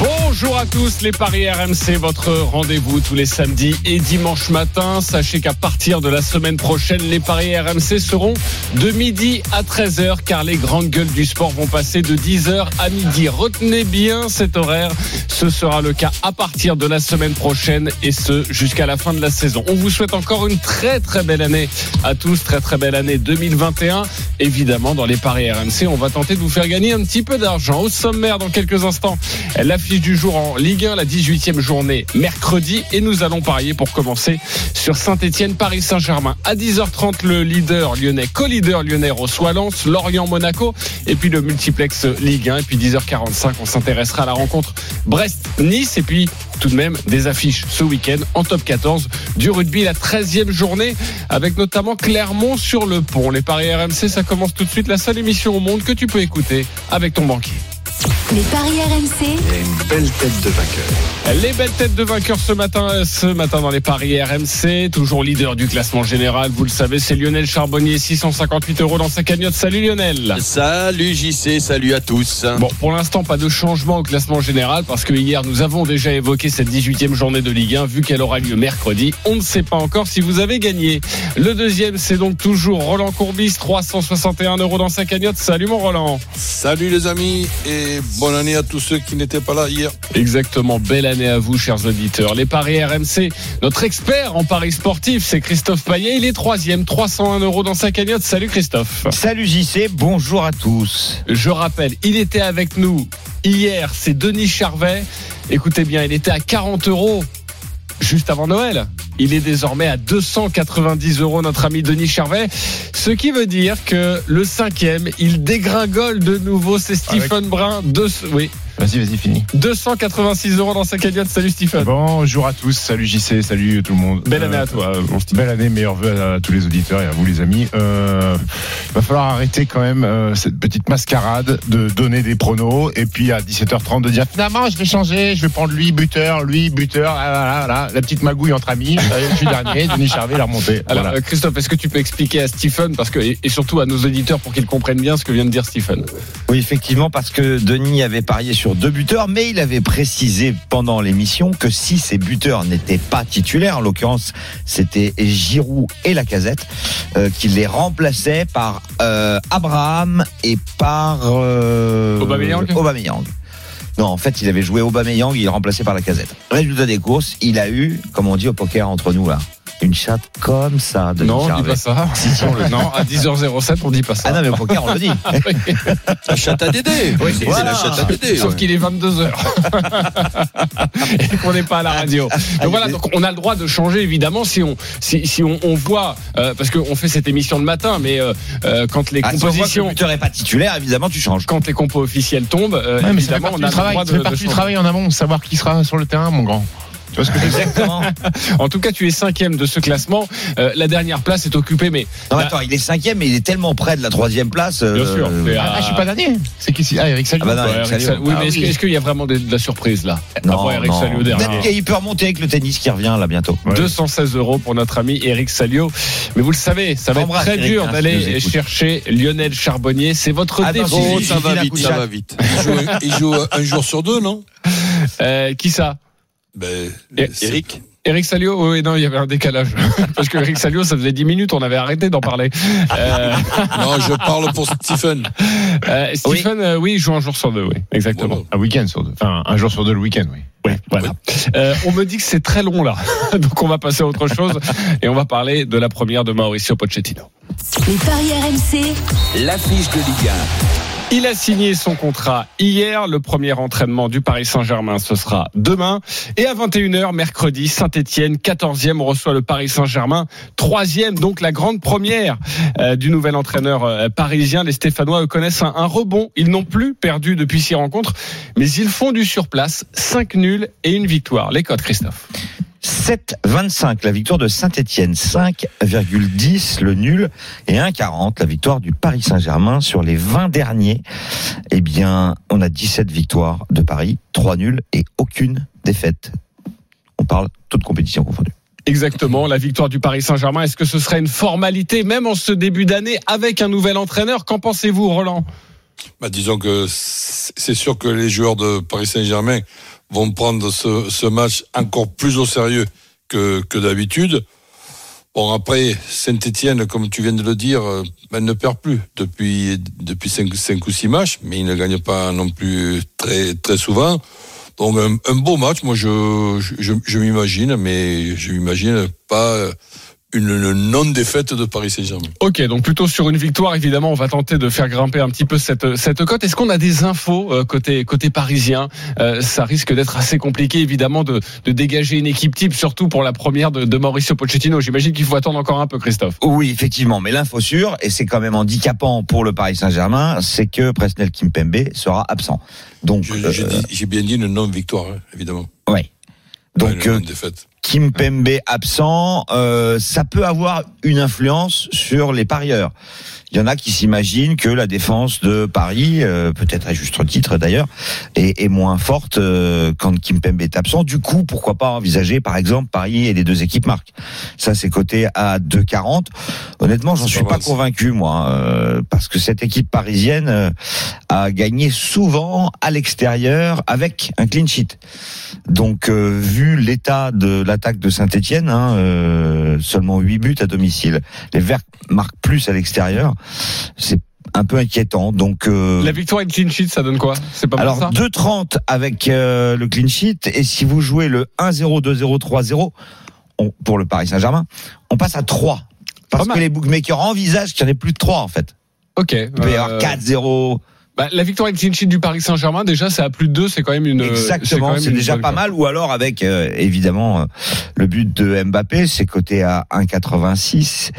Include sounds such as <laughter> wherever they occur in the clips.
Bonjour à tous, les Paris RMC, votre rendez-vous tous les samedis et dimanches matin. Sachez qu'à partir de la semaine prochaine, les Paris RMC seront de midi à 13h car les grandes gueules du sport vont passer de 10h à midi. Retenez bien cet horaire, ce sera le cas à partir de la semaine prochaine et ce jusqu'à la fin de la saison. On vous souhaite encore une très très belle année à tous, très très belle année 2021. Évidemment, dans les Paris RMC, on va tenter de vous faire gagner un petit peu d'argent. Au sommaire, dans quelques instants, du jour en Ligue 1, la 18e journée, mercredi. Et nous allons parier pour commencer sur Saint-Etienne, Paris Saint-Germain. À 10h30, le leader lyonnais, co-leader lyonnais reçoit Lens, Lorient, Monaco. Et puis le multiplex Ligue 1. Et puis 10h45, on s'intéressera à la rencontre Brest-Nice. Et puis tout de même des affiches ce week-end en top 14 du rugby, la 13e journée, avec notamment Clermont sur le pont. Les paris RMC, ça commence tout de suite, la seule émission au monde que tu peux écouter avec ton banquier. Les paris RMC, une belle tête de vainqueur. Les belles têtes de vainqueurs ce matin, ce matin dans les paris RMC, toujours leader du classement général. Vous le savez, c'est Lionel Charbonnier, 658 euros dans sa cagnotte. Salut Lionel. Salut JC, salut à tous. Bon, pour l'instant, pas de changement au classement général parce que hier, nous avons déjà évoqué cette 18e journée de Ligue 1, vu qu'elle aura lieu mercredi. On ne sait pas encore si vous avez gagné. Le deuxième, c'est donc toujours Roland Courbis, 361 euros dans sa cagnotte. Salut mon Roland. Salut les amis et bonne année à tous ceux qui n'étaient pas là hier. Exactement, belle année à vous, chers auditeurs. Les paris RMC, notre expert en paris sportif, c'est Christophe Payet. Il est troisième, 301 euros dans sa cagnotte. Salut Christophe. Salut JC, bonjour à tous. Je rappelle, il était avec nous hier, c'est Denis Charvet. Écoutez bien, il était à 40 euros juste avant Noël. Il est désormais à 290 euros, notre ami Denis Charvet. Ce qui veut dire que le cinquième, il dégringole de nouveau. C'est Stephen Brun. De... Oui. Vas-y, vas-y, fini. 286 euros dans sa cagnotte. Salut Stephen. Bonjour à tous, salut JC, salut tout le monde. Belle année à toi, mon Steve. Belle année, meilleurs vœux à tous les auditeurs et à vous les amis. Euh, va falloir arrêter quand même euh, cette petite mascarade de donner des pronos et puis à 17h30 de dire finalement je vais changer, je vais prendre lui buteur, lui buteur, ah, voilà, voilà, la petite magouille entre amis. Euh, Je suis dernier, Denis Charvet l'a remonté. Alors Voilà. euh, Christophe, est-ce que tu peux expliquer à Stephen, parce que et, et surtout à nos auditeurs pour qu'ils comprennent bien ce que vient de dire Stephen? Oui, effectivement, parce que Denis avait parié sur deux buteurs, mais il avait précisé pendant l'émission que si ces buteurs n'étaient pas titulaires, en l'occurrence, c'était Giroud et Lacazette, euh, qu'il les remplaçait par euh, Abraham et par euh, Aubameyang Aubameyang. Non, en fait, il avait joué Aubameyang, il est remplacé par Lacazette. Résultat des courses, il a eu, comme on dit au poker entre nous là, une chatte comme ça. Denis Non, on dit pas ça. Si, si, on le- Non, à 10h07, on dit pas ça. Ah non, mais au poker, on le dit. <laughs> La chatte à Dédé. Oui, c'est la chatte à Dédé. Sauf ouais. qu'il est 22h. <laughs> et qu'on n'est pas à la radio. Donc voilà, donc on a le droit de changer évidemment si on si, si on, on voit euh, parce qu'on fait cette émission le matin, mais euh, euh, quand les Ah, si compositions buteur est pas titulaire, évidemment, tu changes. quand les compos officiels tombent, euh, Ouais, mais évidemment partie on a du le droit de, fait de partie du changer. travail en amont, savoir qui sera sur le terrain, mon grand. Tu vois ce que je veux dire Exactement. En tout cas, tu es cinquième de ce classement. Euh, la dernière place est occupée, mais Non, attends, il est cinquième, mais il est tellement près de la troisième place. euh, bien sûr. mais, Ah, euh, je suis pas dernier. C'est qui Ah, Eric Salou. Ah bah non, Eric Salio. Salio. Oui, Ah mais est-ce oui. est-ce qu'il y a vraiment de, la surprise là? Non, Après Eric non. Salio derrière. Peut-être qu'il peut remonter avec le tennis qui revient là bientôt. Ouais. 216 euros pour notre ami Eric Salio. Mais vous le savez, ça va être très Eric, dur hein, d'aller chercher Lionel Charbonnier. C'est votre Ah défi. Oh, ça va vite, ça va vite. Il joue, il joue un jour sur deux, non? Euh, qui ça? Ben, Eric Eric Salio Oui, non, il y avait un décalage. <laughs> Parce que Eric Salio, ça faisait 10 minutes, on avait arrêté d'en parler. <laughs> Euh, Non, je parle pour Stephen. euh, Stephen, euh, oui, il joue un jour sur deux, oui, exactement. Voilà. Un week-end sur deux. Enfin, un jour sur deux le week-end, oui. Oui, voilà. Euh, on me dit que c'est très long là, <laughs> donc on va passer à autre chose et on va parler de la première de Mauricio Pochettino. les paris RMC, L'affiche de Ligue Il a signé son contrat hier. Le premier entraînement du Paris Saint-Germain, ce sera demain. Et à 21h, mercredi, Saint-Etienne, 14e, reçoit le Paris Saint-Germain. Troisième, donc la grande première euh, du nouvel entraîneur euh, parisien. Les Stéphanois connaissent un, un rebond. Ils n'ont plus perdu depuis six rencontres, mais ils font du surplace. 5 nuls et une victoire. Les codes, Christophe. 7,25 la victoire de Saint-Etienne, 5,10 le nul et 1,40 la victoire du Paris Saint-Germain sur les 20 derniers. Eh bien, on a 17 victoires de Paris, 3 nuls et aucune défaite. On parle toute compétition confondue. Exactement, la victoire du Paris Saint-Germain. Est-ce que ce serait une formalité, même en ce début d'année, avec un nouvel entraîneur? Qu'en pensez-vous, Roland? Bah, Disons que c'est sûr que les joueurs de Paris Saint-Germain vont prendre ce, match encore plus au sérieux que, d'habitude. Bon, après, Saint-Etienne, comme tu viens de le dire, euh, elle ne perd plus depuis, depuis 5, 5 ou 6 matchs, mais il ne gagne pas non plus très, très souvent. Donc, un, beau match, moi, je m'imagine, mais je m'imagine pas une non-défaite de Paris Saint-Germain. Ok, donc plutôt sur une victoire, évidemment, on va tenter de faire grimper un petit peu cette, cette cote. Est-ce qu'on a des infos euh, côté, côté parisien euh, Ça risque d'être assez compliqué, évidemment, de, de dégager une équipe type, surtout pour la première de, de Mauricio Pochettino. J'imagine qu'il faut attendre encore un peu, Christophe. Oui, effectivement, mais l'info sûre, et c'est quand même handicapant pour le Paris Saint-Germain, c'est que Presnel Kimpembe sera absent. Donc, j'ai euh, bien dit une non-victoire, hein, évidemment. Oui. Donc, ouais, défaite. Kim Pembe absent, euh, ça peut avoir une influence sur les parieurs. Il y en a qui s'imaginent que la défense de Paris, euh, peut-être à juste titre d'ailleurs, est, est, moins forte euh, quand Kimpembe est absent. Du coup, pourquoi pas envisager, par exemple, Paris et les deux équipes marquent. Ça, c'est coté à 2,40. Honnêtement, j'en suis pas, pas convaincu, moi, euh, parce que cette équipe parisienne euh, a gagné souvent à l'extérieur avec un clean sheet. Donc, euh, vu l'état de l'attaque de Saint-Etienne, hein, seulement 8 buts à domicile, les Verts marquent plus à l'extérieur c'est un peu inquiétant. Donc euh... la victoire et le clean sheet, ça donne quoi? C'est pas alors 2,30 avec euh, le clean sheet et si vous jouez le 1-0, 2-0, 3-0 pour le Paris Saint-Germain, on passe à 3 parce que les bookmakers envisagent qu'il y en ait plus de 3 en fait. Ok. Il peut y avoir 4-0. Bah, la victoire et le clean sheet du Paris Saint-Germain, déjà, c'est à plus de 2, c'est quand même une. Exactement, c'est déjà pas mal. Ou alors avec, euh, évidemment, euh, le but de Mbappé, c'est coté à 1,86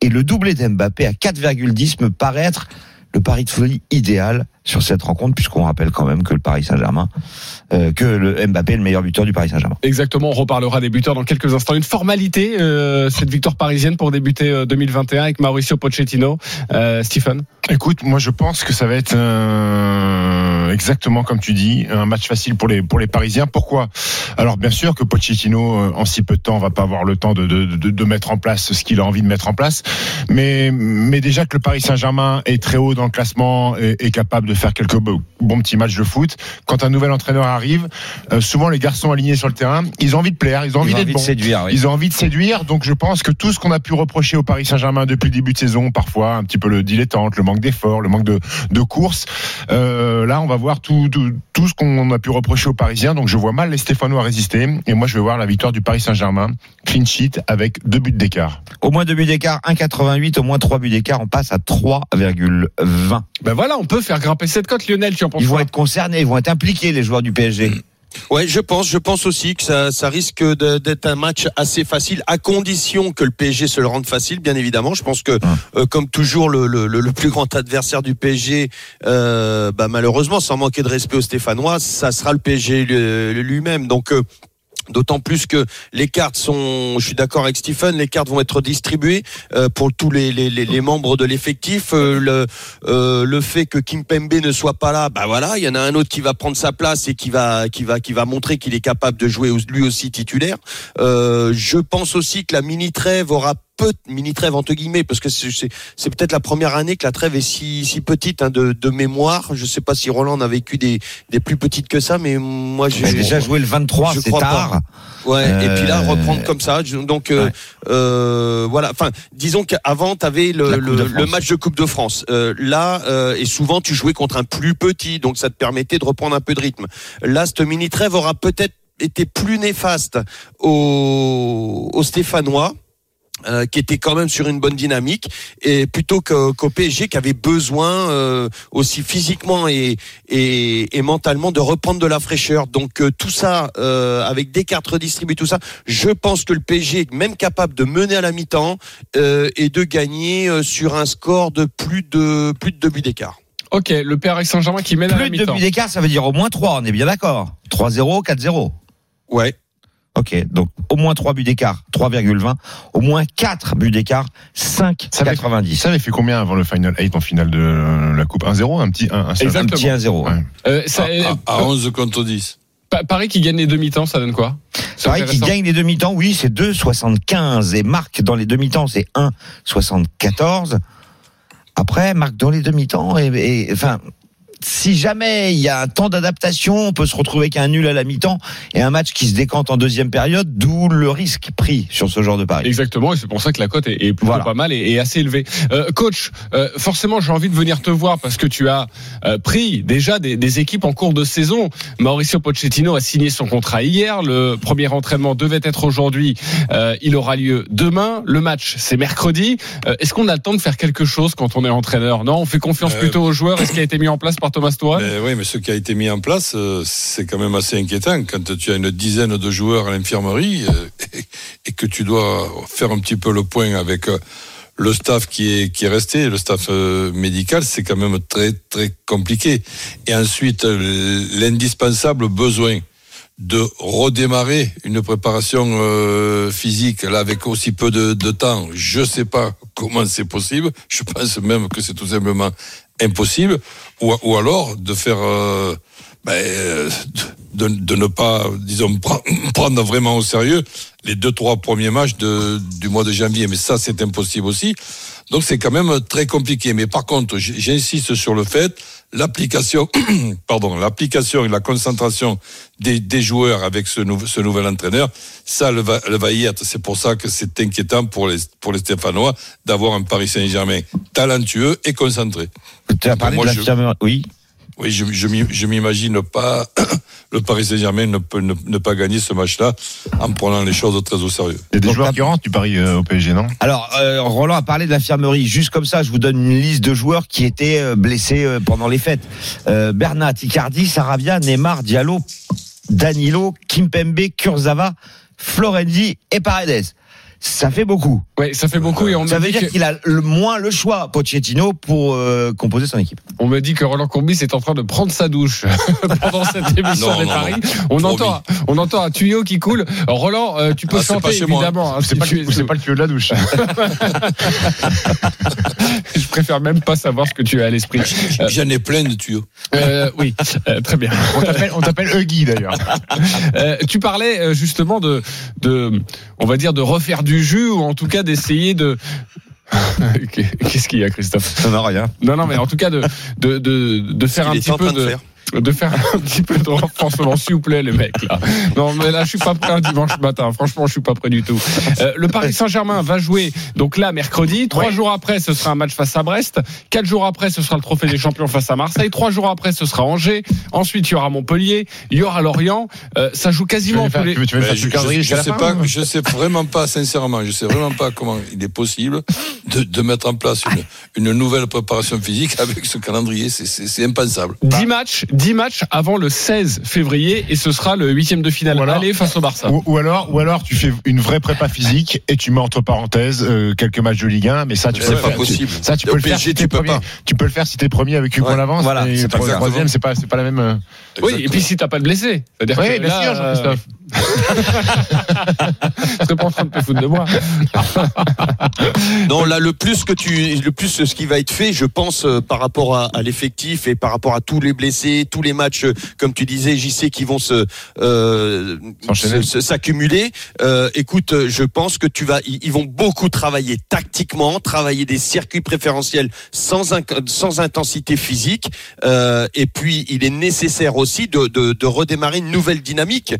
et le doublé d'Mbappé à 4,10 me paraît être le pari de folie idéal sur cette rencontre, puisqu'on rappelle quand même que le Paris Saint-Germain, euh, que le Mbappé est le meilleur buteur du Paris Saint-Germain. Exactement, on reparlera des buteurs dans quelques instants. Une formalité, euh, cette victoire parisienne pour débuter euh, 2021 avec Mauricio Pochettino. Euh, Stephen Écoute, moi je pense que ça va être exactement comme tu dis, un match facile pour les pour les Parisiens. Pourquoi? Alors bien sûr que Pochettino, euh, en si peu de temps, va pas avoir le temps de, de, de, de mettre en place ce qu'il a envie de mettre en place, mais mais déjà que le Paris Saint-Germain est très haut dans le classement et est capable de faire quelques bons petits matchs de foot. Quand un nouvel entraîneur arrive, euh, souvent les garçons alignés sur le terrain, ils ont envie de plaire, ils ont envie d'être bons, de séduire, oui. ils ont envie de séduire. Donc je pense que tout ce qu'on a pu reprocher au Paris Saint-Germain depuis le début de saison, parfois un petit peu le dilettante, le manque d'effort, le manque de, de course, euh, là on va voir tout, tout, tout ce qu'on a pu reprocher aux Parisiens. Donc je vois mal les Stéphanois résister. Et moi je vais voir la victoire du Paris Saint-Germain, clean sheet avec deux buts d'écart. Au moins deux buts d'écart, 1,88, au moins trois buts d'écart, on passe à 3,20. Ben voilà, on peut faire grimper cette cote, Lionel. Tu en penses Ils vont être concernés, ils vont être impliqués les joueurs du PSG. Ouais, je pense, je pense aussi que ça, ça risque d'être un match assez facile, à condition que le PSG se le rende facile, bien évidemment. Je pense que, euh, comme toujours, le, le, le, plus grand adversaire du PSG, euh, bah, malheureusement, sans manquer de respect aux Stéphanois, ça sera le PSG lui-même. Donc, euh, D'autant plus que les cartes sont, je suis d'accord avec Stephen, les cartes vont être distribuées euh, pour tous les, les, les, membres de l'effectif. Euh, le, euh, le fait que Kim Pembe ne soit pas là, bah voilà, il y en a un autre qui va prendre sa place et qui va qui va qui va montrer qu'il est capable de jouer lui aussi titulaire. je pense aussi que la mini trêve aura peu mini trêve entre guillemets parce que c'est peut-être la première année que la trêve est si si petite hein, de, de mémoire. Je sais pas si Roland a vécu des des plus petites que ça, mais moi j'ai déjà joué le 23, c'est tard. Pas. Ouais. Euh... Et puis là reprendre comme ça, donc euh, ouais. euh, voilà. Enfin, disons qu'avant tu avais le, le, le, match de Coupe de France. Euh, là euh, et souvent tu jouais contre un plus petit, donc ça te permettait de reprendre un peu de rythme. Là, cette mini trêve aura peut-être été plus néfaste aux, aux Stéphanois. Euh, qui était quand même sur une bonne dynamique et plutôt qu'au qu PSG qui avait besoin euh, aussi physiquement et, et, et, mentalement de reprendre de la fraîcheur donc euh, tout ça avec des cartes redistribuées tout ça je pense que le PSG est même capable de mener à la mi-temps et de gagner sur un score de plus de plus de deux buts d'écart Ok, le Paris Saint-Germain qui mène plus à la mi-temps. Plus de buts d'écart, ça veut dire au moins 3, on est bien d'accord. 3-0, 4-0. Ouais. Ok, donc au moins 3 buts d'écart, 3,20. Au moins 4 buts d'écart, 5,90. Ça avait fait combien avant le Final 8 en finale de la Coupe? 1-0 Un petit 1 Un petit 1-0. Ouais. Euh, ça, à, à, à 11 contre 10. Paris qui gagne les demi-temps, ça donne quoi? Paris qui gagne les demi-temps, oui, c'est 2,75 et Marc dans les demi-temps, c'est 1,74. Après, Marc dans les demi-temps, et, et, enfin, si jamais il y a un temps d'adaptation, on peut se retrouver avec un nul à la mi-temps et un match qui se décante en deuxième période, d'où le risque pris sur ce genre de pari. Exactement, et c'est pour ça que la cote est, plutôt pas mal et, assez élevée. Euh, coach, euh, forcément, j'ai envie de venir te voir parce que tu as euh, pris déjà des, des, équipes en cours de saison. Mauricio Pochettino a signé son contrat hier. Le premier entraînement devait être aujourd'hui. Euh, il aura lieu demain. Le match, c'est mercredi. Est-ce qu'on a le temps de faire quelque chose quand on est entraîneur? Non, on fait confiance plutôt aux joueurs. Est-ce qui a été mis en place par Thomas mais Oui, mais ce qui a été mis en place, euh, c'est quand même assez inquiétant quand tu as une dizaine de joueurs à l'infirmerie euh, <laughs> et que tu dois faire un petit peu le point avec euh, le staff qui est qui est resté, le staff médical, c'est quand même très très compliqué. Et ensuite, l'indispensable besoin de redémarrer une préparation physique là avec aussi peu de, temps. Je sais pas <laughs> comment c'est possible. Je pense même que c'est tout simplement impossible, ou, alors de faire, euh, ben, de, de, ne pas, disons, <clears throat> prendre vraiment au sérieux les deux trois premiers matchs de, du mois de janvier. Mais ça, c'est impossible aussi. Donc c'est quand même très compliqué. Mais par contre, j'insiste sur le fait, l'application, <clears throat> pardon, l'application et la concentration des, des joueurs avec ce, ce, nouvel entraîneur, ça le va, le va y être. C'est pour ça que c'est inquiétant pour les, pour les Stéphanois d'avoir un Paris Saint-Germain talentueux et concentré. Tu as parlé de la oui. Oui, je, je m'imagine pas <coughs> le Paris Saint-Germain ne peut ne, pas gagner ce match-là en prenant les choses très au sérieux. Il y a des joueurs qui rentrent du Paris euh, au PSG, non? Alors, euh, Roland a parlé de l'infirmerie. Juste comme ça, je vous donne une liste de joueurs qui étaient euh, blessés pendant les fêtes. Bernat, Icardi, Sarabia, Neymar, Diallo, Danilo, Kimpembe, Kurzawa, Florenzi et Paredes ça fait beaucoup. Oui, ça fait beaucoup et on ça veut dire qu'il a le moins le choix Pochettino pour euh, composer son équipe. On me dit que Roland Courbis est en train de prendre sa douche <laughs> pendant cette émission des paris. On entend on entend un tuyau qui coule. Roland, euh, tu peux ah, chanter évidemment. Hein, c'est pas, pas, le tuyau de la douche. <laughs> Je préfère même pas savoir ce que tu as à l'esprit. J'en ai plein de tuyaux. Euh, oui, euh, très bien. On t'appelle Huggy d'ailleurs. tu parlais justement de de on va dire de refaire du jus ou en tout cas d'essayer de <laughs> Qu'est-ce qu'il y a, Christophe? Ça n'a rien. Non, non, mais en tout cas de de de, de faire un petit peu de, de faire un <laughs> petit peu de renforcement, s'il vous plaît, les mecs, là. Non, mais là, je suis pas prêt un dimanche matin. Franchement, je suis pas prêt du tout. Euh, le Paris Saint-Germain va jouer, donc là, mercredi. Trois jours après, ce sera un match face à Brest. Quatre jours après, ce sera le Trophée des Champions face à Marseille. Trois jours après, ce sera Angers. Ensuite, il y aura Montpellier. Il y aura Lorient. Euh, ça joue quasiment tous les... je, je, sais pas, je sais vraiment pas, sincèrement, je sais vraiment pas comment il est possible de, de mettre en place une, une nouvelle préparation physique avec ce calendrier. C'est impensable. 10 matchs, 10 matchs avant le 16 février et ce sera le huitième de finale alors, aller face au Barça. Ou, alors, ou alors tu fais une vraie prépa physique et tu mets entre parenthèses euh, quelques matchs de Ligue 1, mais ça tu peux pas possible. Ça tu peux le faire si tu peux pas. Tu peux le faire si t'es premier avec Hugo ouais, avance. Voilà, c'est pas le troisième, c'est pas c'est pas la même. Euh, oui, et puis si t'as pas de blessé, c'est-à-dire oui, bien sûr, Jean-Christophe. Je serais pas en train de te foutre de moi. non, là, le plus que tu, le plus ce qui va être fait, je pense, euh, par rapport à, à l'effectif et par rapport à tous les blessés, tous les matchs, euh, comme tu disais, JC, qui vont se euh, s'accumuler. Euh, écoute, je pense que tu vas, ils vont beaucoup travailler tactiquement, travailler des circuits préférentiels sans sans intensité physique. Euh, et puis, il est nécessaire aussi de, de, de redémarrer une nouvelle dynamique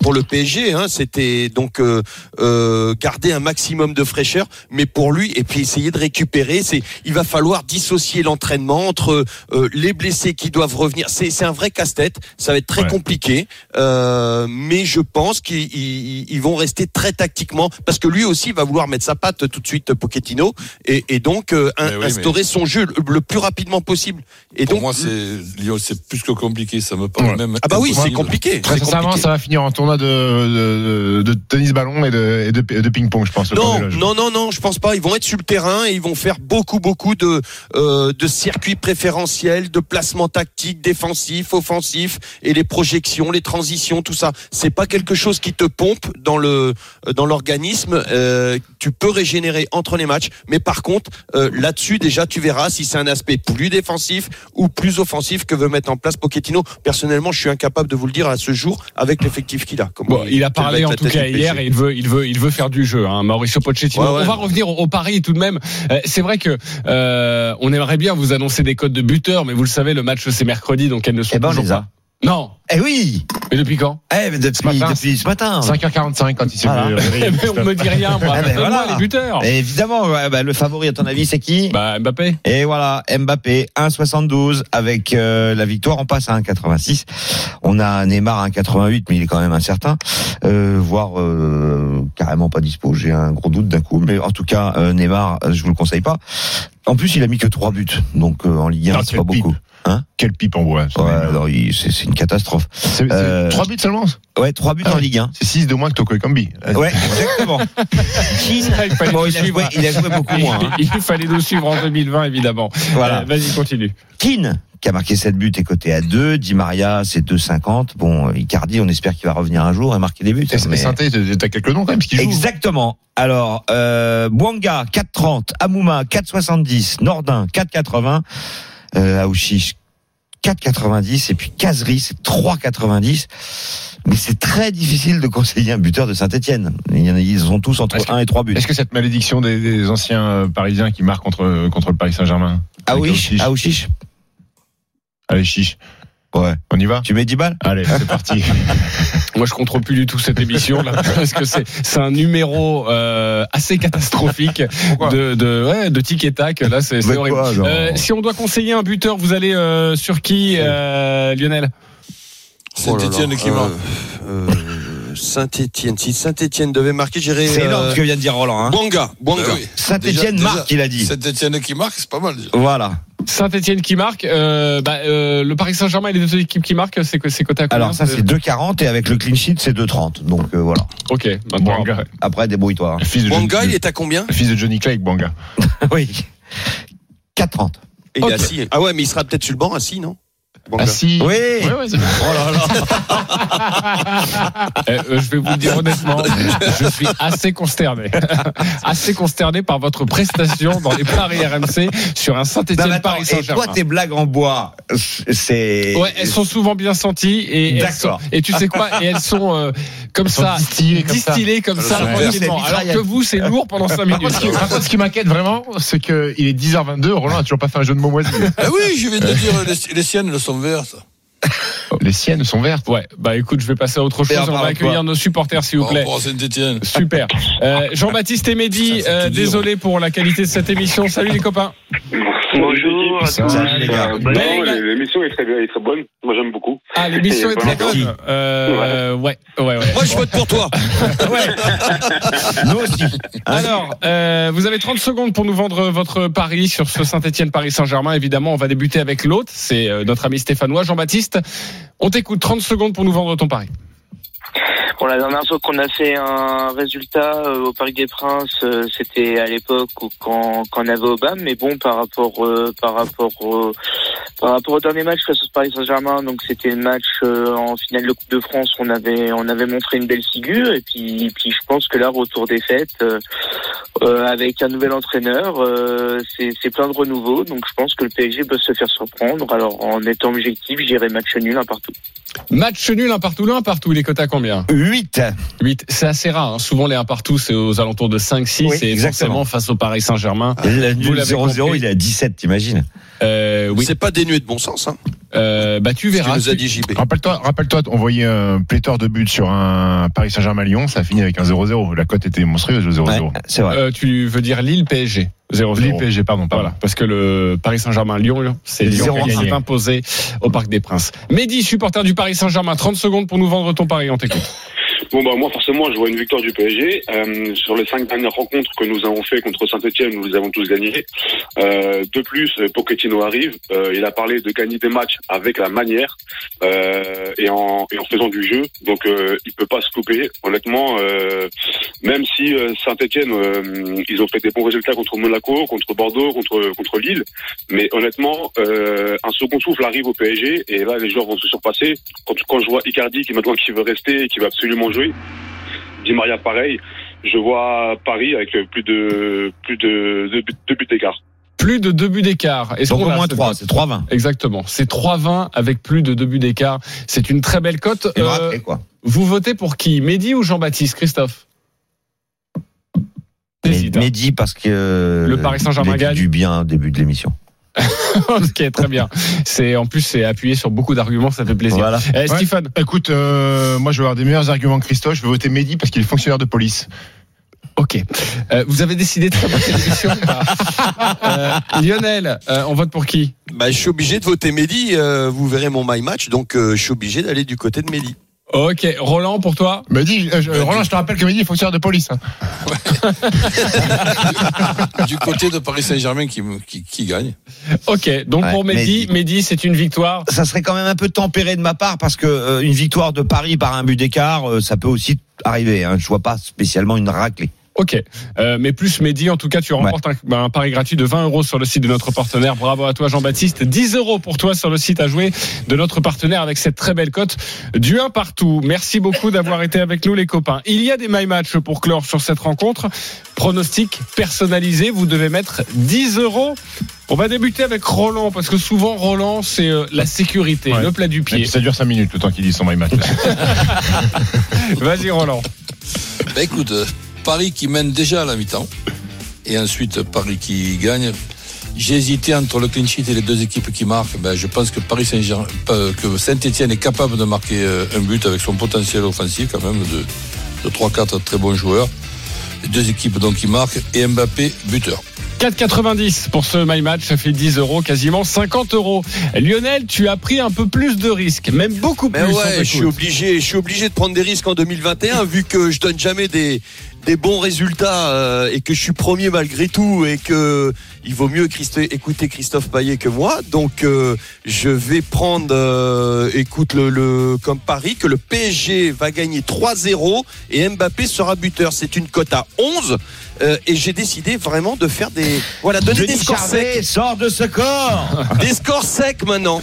pour le PSG. Hein, C'était donc euh, euh, garder un maximum de fraîcheur, mais pour lui et puis essayer de récupérer. C'est, il va falloir dissocier l'entraînement entre euh, les blessés qui doivent revenir. C'est, c'est un vrai casse-tête. Ça va être très compliqué, euh, mais je pense qu'ils ils, vont rester très tactiquement parce que lui aussi va vouloir mettre sa patte tout de suite, Pochettino, et, et donc euh, instaurer son jeu le, plus rapidement possible. Et pour donc moi, c'est c'est plus que compliqué. Ça me paraît même. Ah bah oui, c'est compliqué. Très sincèrement, ça va finir en tournoi de, de, de tennis ballon et de, et de, de ping-pong, je pense. Non, non, non, non, je pense pas. Ils vont être sur le terrain et ils vont faire beaucoup, beaucoup de euh, de circuits préférentiels, de placements tactiques, défensifs, offensifs et les projections, les transitions, tout ça. C'est pas quelque chose qui te pompe dans le dans l'organisme. Euh, tu peux régénérer entre les matchs, mais par contre, euh, là-dessus déjà, tu verras si c'est un aspect plus défensif ou plus offensif que veut mettre en place Pochettino. Personnellement, je suis incapable de vous le dire à ce jour avec l'effectif qu'il a. Bon, il a parlé en tout cas hier et il veut, il veut, il veut faire du jeu. Hein, Mauricio Pochettino. Ouais, ouais. On va revenir au, au pari tout de même. Euh, c'est vrai que euh, on aimerait bien vous annoncer des codes de buteurs, mais vous le savez, le match c'est mercredi, donc elles ne sont Eh ben, toujours pas. Non. Eh oui Mais depuis quand Eh, mais depuis, matin. depuis ce matin. 5h45 quand il s'est Voilà. réveillé. Mais on me dit rien, moi. <laughs> Ah ben voilà. les buteurs. Et évidemment, ouais, bah, le favori, à ton avis, c'est qui Bah Mbappé. Et voilà, Mbappé 1,72 avec euh, la victoire, on passe à 1,86. On a Neymar à 1,88, mais il est quand même incertain, euh, voire euh, carrément pas dispo. J'ai un gros doute d'un coup, mais en tout cas euh, Neymar, je vous le conseille pas. En plus, il a mis que trois buts, donc euh, en Ligue 1, Ah, c'est quel pas beaucoup. pipe. Hein Quel pipe en bois. Ouais, c'est une catastrophe. C'est Euh, trois buts seulement Ouais, trois buts Ah en. Ligue 1. C'est 6 de moins que Toko Ekambi. Ouais, exactement. Il fallait Bon, nous il a suivre. joué, il a joué beaucoup moins. hein. Il fallait nous suivre en 2020, évidemment. Voilà. Euh, Vas-y, continue. Keane, qui a marqué 7 buts, est coté à 2. Di Maria, c'est 2,50. Bon, Icardi, on espère qu'il va revenir un jour et marquer des buts. Et mais- Sainté, t'as quelques noms quand même. Exactement. Alors, euh, Bouanga, 4,30. Amouma, 4,70. Nordin, 4,80. Euh, Aouchiche, 4,90. Et puis Kazri, c'est 3,90. Mais c'est très difficile de conseiller un buteur de Saint-Etienne. Ils ont tous entre Est-ce que- 1 et 3 buts. Est-ce que cette malédiction des, des anciens euh, Parisiens qui marquent contre, contre le Paris Saint-Germain. Aouchiche. Allez, chiche. Ouais. On y va Tu mets 10 balles Allez, c'est parti. <laughs> Moi, je contrôle plus du tout cette émission là, <laughs> parce que c'est c'est un numéro euh, assez catastrophique Pourquoi de de ouais, de tic et tac. Là, c'est horrible. quoi, Euh, si on doit conseiller un buteur, vous allez euh, sur qui, euh, Lionel? Saint-Etienne qui marque. Euh, Saint-Etienne. Si Saint-Etienne devait marquer, j'irais. C'est énorme euh, ce que vient de dire Roland. Hein. Oui. Saint-Etienne Déjà- marque, il a dit. Saint-Etienne qui marque, c'est pas mal déjà. Voilà. Saint-Etienne qui marque. Euh, bah, euh, le Paris Saint-Germain et les deux équipes qui marquent, c'est que c'est coté à combien Alors ça c'est 2,40 et avec le clean sheet c'est 2,30. Donc euh, voilà. Ok. Maintenant, Bouanga. après. Après débrouille-toi. hein. Johnny- il est à combien le fils de Johnny Clegg, Bouanga. <laughs> oui. 4,30. Et Il est assis. Ah ouais, mais il sera peut-être sur le banc assis, non? Ah si. Oui. Ouais, ouais, c'est bon. Oh là là. <laughs> Euh, euh, je vais vous le dire honnêtement, je suis assez consterné, <laughs> assez consterné par votre prestation dans les paris RMC sur un Non, mais Saint-Etienne attends, Paris et Saint-Germain. toi tes blagues en bois, c'est. Ouais, elles sont souvent bien senties et sont- D'accord. et tu sais quoi et elles sont euh, comme ça distillées comme ça. distillées comme ça, sont tranquillement. alors que vous c'est lourd pendant 5 Par minutes. ce qui, m'inquiète vraiment, c'est qu'il est 10h22, Roland a toujours pas fait un jeu de mots moisi. Ah oui, je viens de dire, les, les siennes, elles sont vertes. Les siennes sont vertes. Ouais, bah écoute, je vais passer à autre chose. On va accueillir nos supporters s'il vous plaît. à. Super. Euh, Jean-Baptiste et Mehdi, euh, désolé pour la qualité de cette émission. Salut les copains. Bonjour. Ça, Salut, les gars. Ben, non, l'émission est très, est très bonne. Moi, j'aime beaucoup. Ah, l'émission est très bonne. Euh, ouais, ouais, ouais. Moi, je vote pour toi. <laughs> Nous aussi. <laughs> Alors, euh, vous avez 30 secondes pour nous vendre votre pari sur ce Saint-Etienne Paris Saint-Germain. Évidemment, on va débuter avec l'autre. C'est notre ami stéphanois, Jean-Baptiste. On t'écoute 30 secondes pour nous vendre ton pari. Bon, la dernière fois qu'on a fait un résultat euh, au Parc des Princes, euh, c'était à l'époque où quand, quand avait Obama. Mais bon, par rapport, euh, par rapport, au- par rapport au dernier match face au Paris Saint-Germain, donc c'était le match euh, en finale de Coupe de France. On avait, on avait montré une belle figure. Et puis, puis je pense que là, retour des fêtes, euh, euh, avec un nouvel entraîneur, euh, c'est plein de renouveau. Donc je pense que le PSG peut se faire surprendre. Alors en étant objectif, j'irai match nul un partout. Match nul, un partout, le un partout. Coté à combien? 8. 8. C'est assez rare. hein. Souvent, les un partout, c'est aux alentours de 5, 6. Oui, et exactement. forcément, face au Paris Saint-Germain. Le Vous l'avez 0-0, compris. il est à 17, t'imagines? Euh, oui. C'est pas dénué de bon sens. Hein, Euh, bah, tu verras. que nous a Tu- dit JB. Rappelle-toi, rappelle-toi, on voyait un pléthore de buts sur un Paris Saint-Germain-Lyon, ça a fini avec un 0-0. La cote était monstrueuse, le 0-0. Ouais, C'est vrai. Euh, tu veux dire Lille PSG 0-0. Lille PSG, pardon, pardon. Voilà, parce que le Paris Saint-Germain-Lyon, c'est Lyon qui s'est imposé au Parc des Princes. Mehdi, supporter du Paris Saint-Germain, 30 secondes pour nous vendre ton pari, on t'écoute. Bon bah moi forcément je vois une victoire du PSG. Euh, sur les cinq dernières rencontres que nous avons fait contre Saint-Etienne, nous les avons tous gagnés. Euh, de plus, Pochettino arrive. Euh, il a parlé de gagner des matchs avec la manière euh, et, en, et en faisant du jeu. Donc euh, il peut pas se couper. Honnêtement, euh, même si Saint-Etienne ils ont fait des bons résultats contre Monaco, contre Bordeaux, contre contre Lille, mais honnêtement un second souffle arrive au PSG et là les joueurs vont se surpasser. Quand, quand je vois Icardi qui maintenant qui veut rester et qui va absolument jouer, Di Maria pareil, je vois Paris avec plus de plus de deux buts d'écart. Plus de deux buts d'écart. Donc au moins 3, c'est 3-20. Exactement. C'est 3-20 avec plus de deux buts d'écart. C'est une très belle cote. Euh, quoi? Vous votez pour qui? Mehdi ou Jean-Baptiste? Christophe? Hein. Mehdi parce que le Paris Saint-Germain gagne du bien au début de l'émission. <laughs> ok, très bien. C'est en plus c'est appuyé sur beaucoup d'arguments, ça fait plaisir. Voilà. Eh, Stéphane, écoute, euh, moi je vais avoir des meilleurs arguments que Christophe. Je vais voter Mehdi parce qu'il est fonctionnaire de police. Ok. Euh, vous avez décidé de saboter l'émission <laughs> euh, Lionel, euh, on vote pour qui? Bah, Je suis obligé de voter Mehdi. Euh, vous verrez mon my match, donc je suis obligé d'aller du côté de Mehdi. Ok, Roland pour toi Mehdi, Roland, je te rappelle que Mehdi est fonctionnaire de police. Hein. <laughs> du côté de Paris Saint-Germain qui, qui, gagne. Ok, donc pour Mehdi, Mehdi, c'est une victoire. Ça serait quand même un peu tempéré de ma part parce que une victoire de Paris par un but d'écart, ça peut aussi arriver. Hein. Je vois pas spécialement une raclée. Ok, euh, mais plus Mehdi, en tout cas, tu remportes un, pari gratuit de 20 euros sur le site de notre partenaire. Bravo à toi, Jean-Baptiste. 10 euros pour toi sur le site à jouer de notre partenaire avec cette très belle cote du 1 partout. Merci beaucoup d'avoir été avec nous, les copains. Il y a des my match pour clore sur cette rencontre. Pronostic personnalisé, vous devez mettre 10 euros. On va débuter avec Roland parce que souvent Roland c'est euh, la sécurité, le plat du pied. ça dure 5 minutes le temps qu'il dit son my match. <laughs> Vas-y Roland. Bah écoute, euh, Paris qui mène déjà à la mi-temps. Et ensuite, Paris qui gagne. J'ai hésité entre le clean sheet et les deux équipes qui marquent. Ben, je pense que Paris Saint euh, que Saint-Etienne est capable de marquer euh, un but avec son potentiel offensif quand même de, de 3-4 très bons joueurs. Les deux équipes donc qui marquent et Mbappé buteur. 4,90 pour ce My Match, ça fait 10 euros, quasiment 50 euros. Lionel, tu as pris un peu plus de risques, même beaucoup plus. ouais, je suis obligé, je suis obligé de prendre des risques en 2021 vu que je donne jamais des des bons résultats euh, et que je suis premier malgré tout et que il vaut mieux écouter Christophe Payet que moi. Donc euh, je vais prendre, euh, écoute le, le, comme Paris que le PSG va gagner 3-0 et Mbappé sera buteur. C'est une cote à 11 et j'ai décidé vraiment de faire des voilà donner des scores secs. Sort de ce corps. des scores secs maintenant.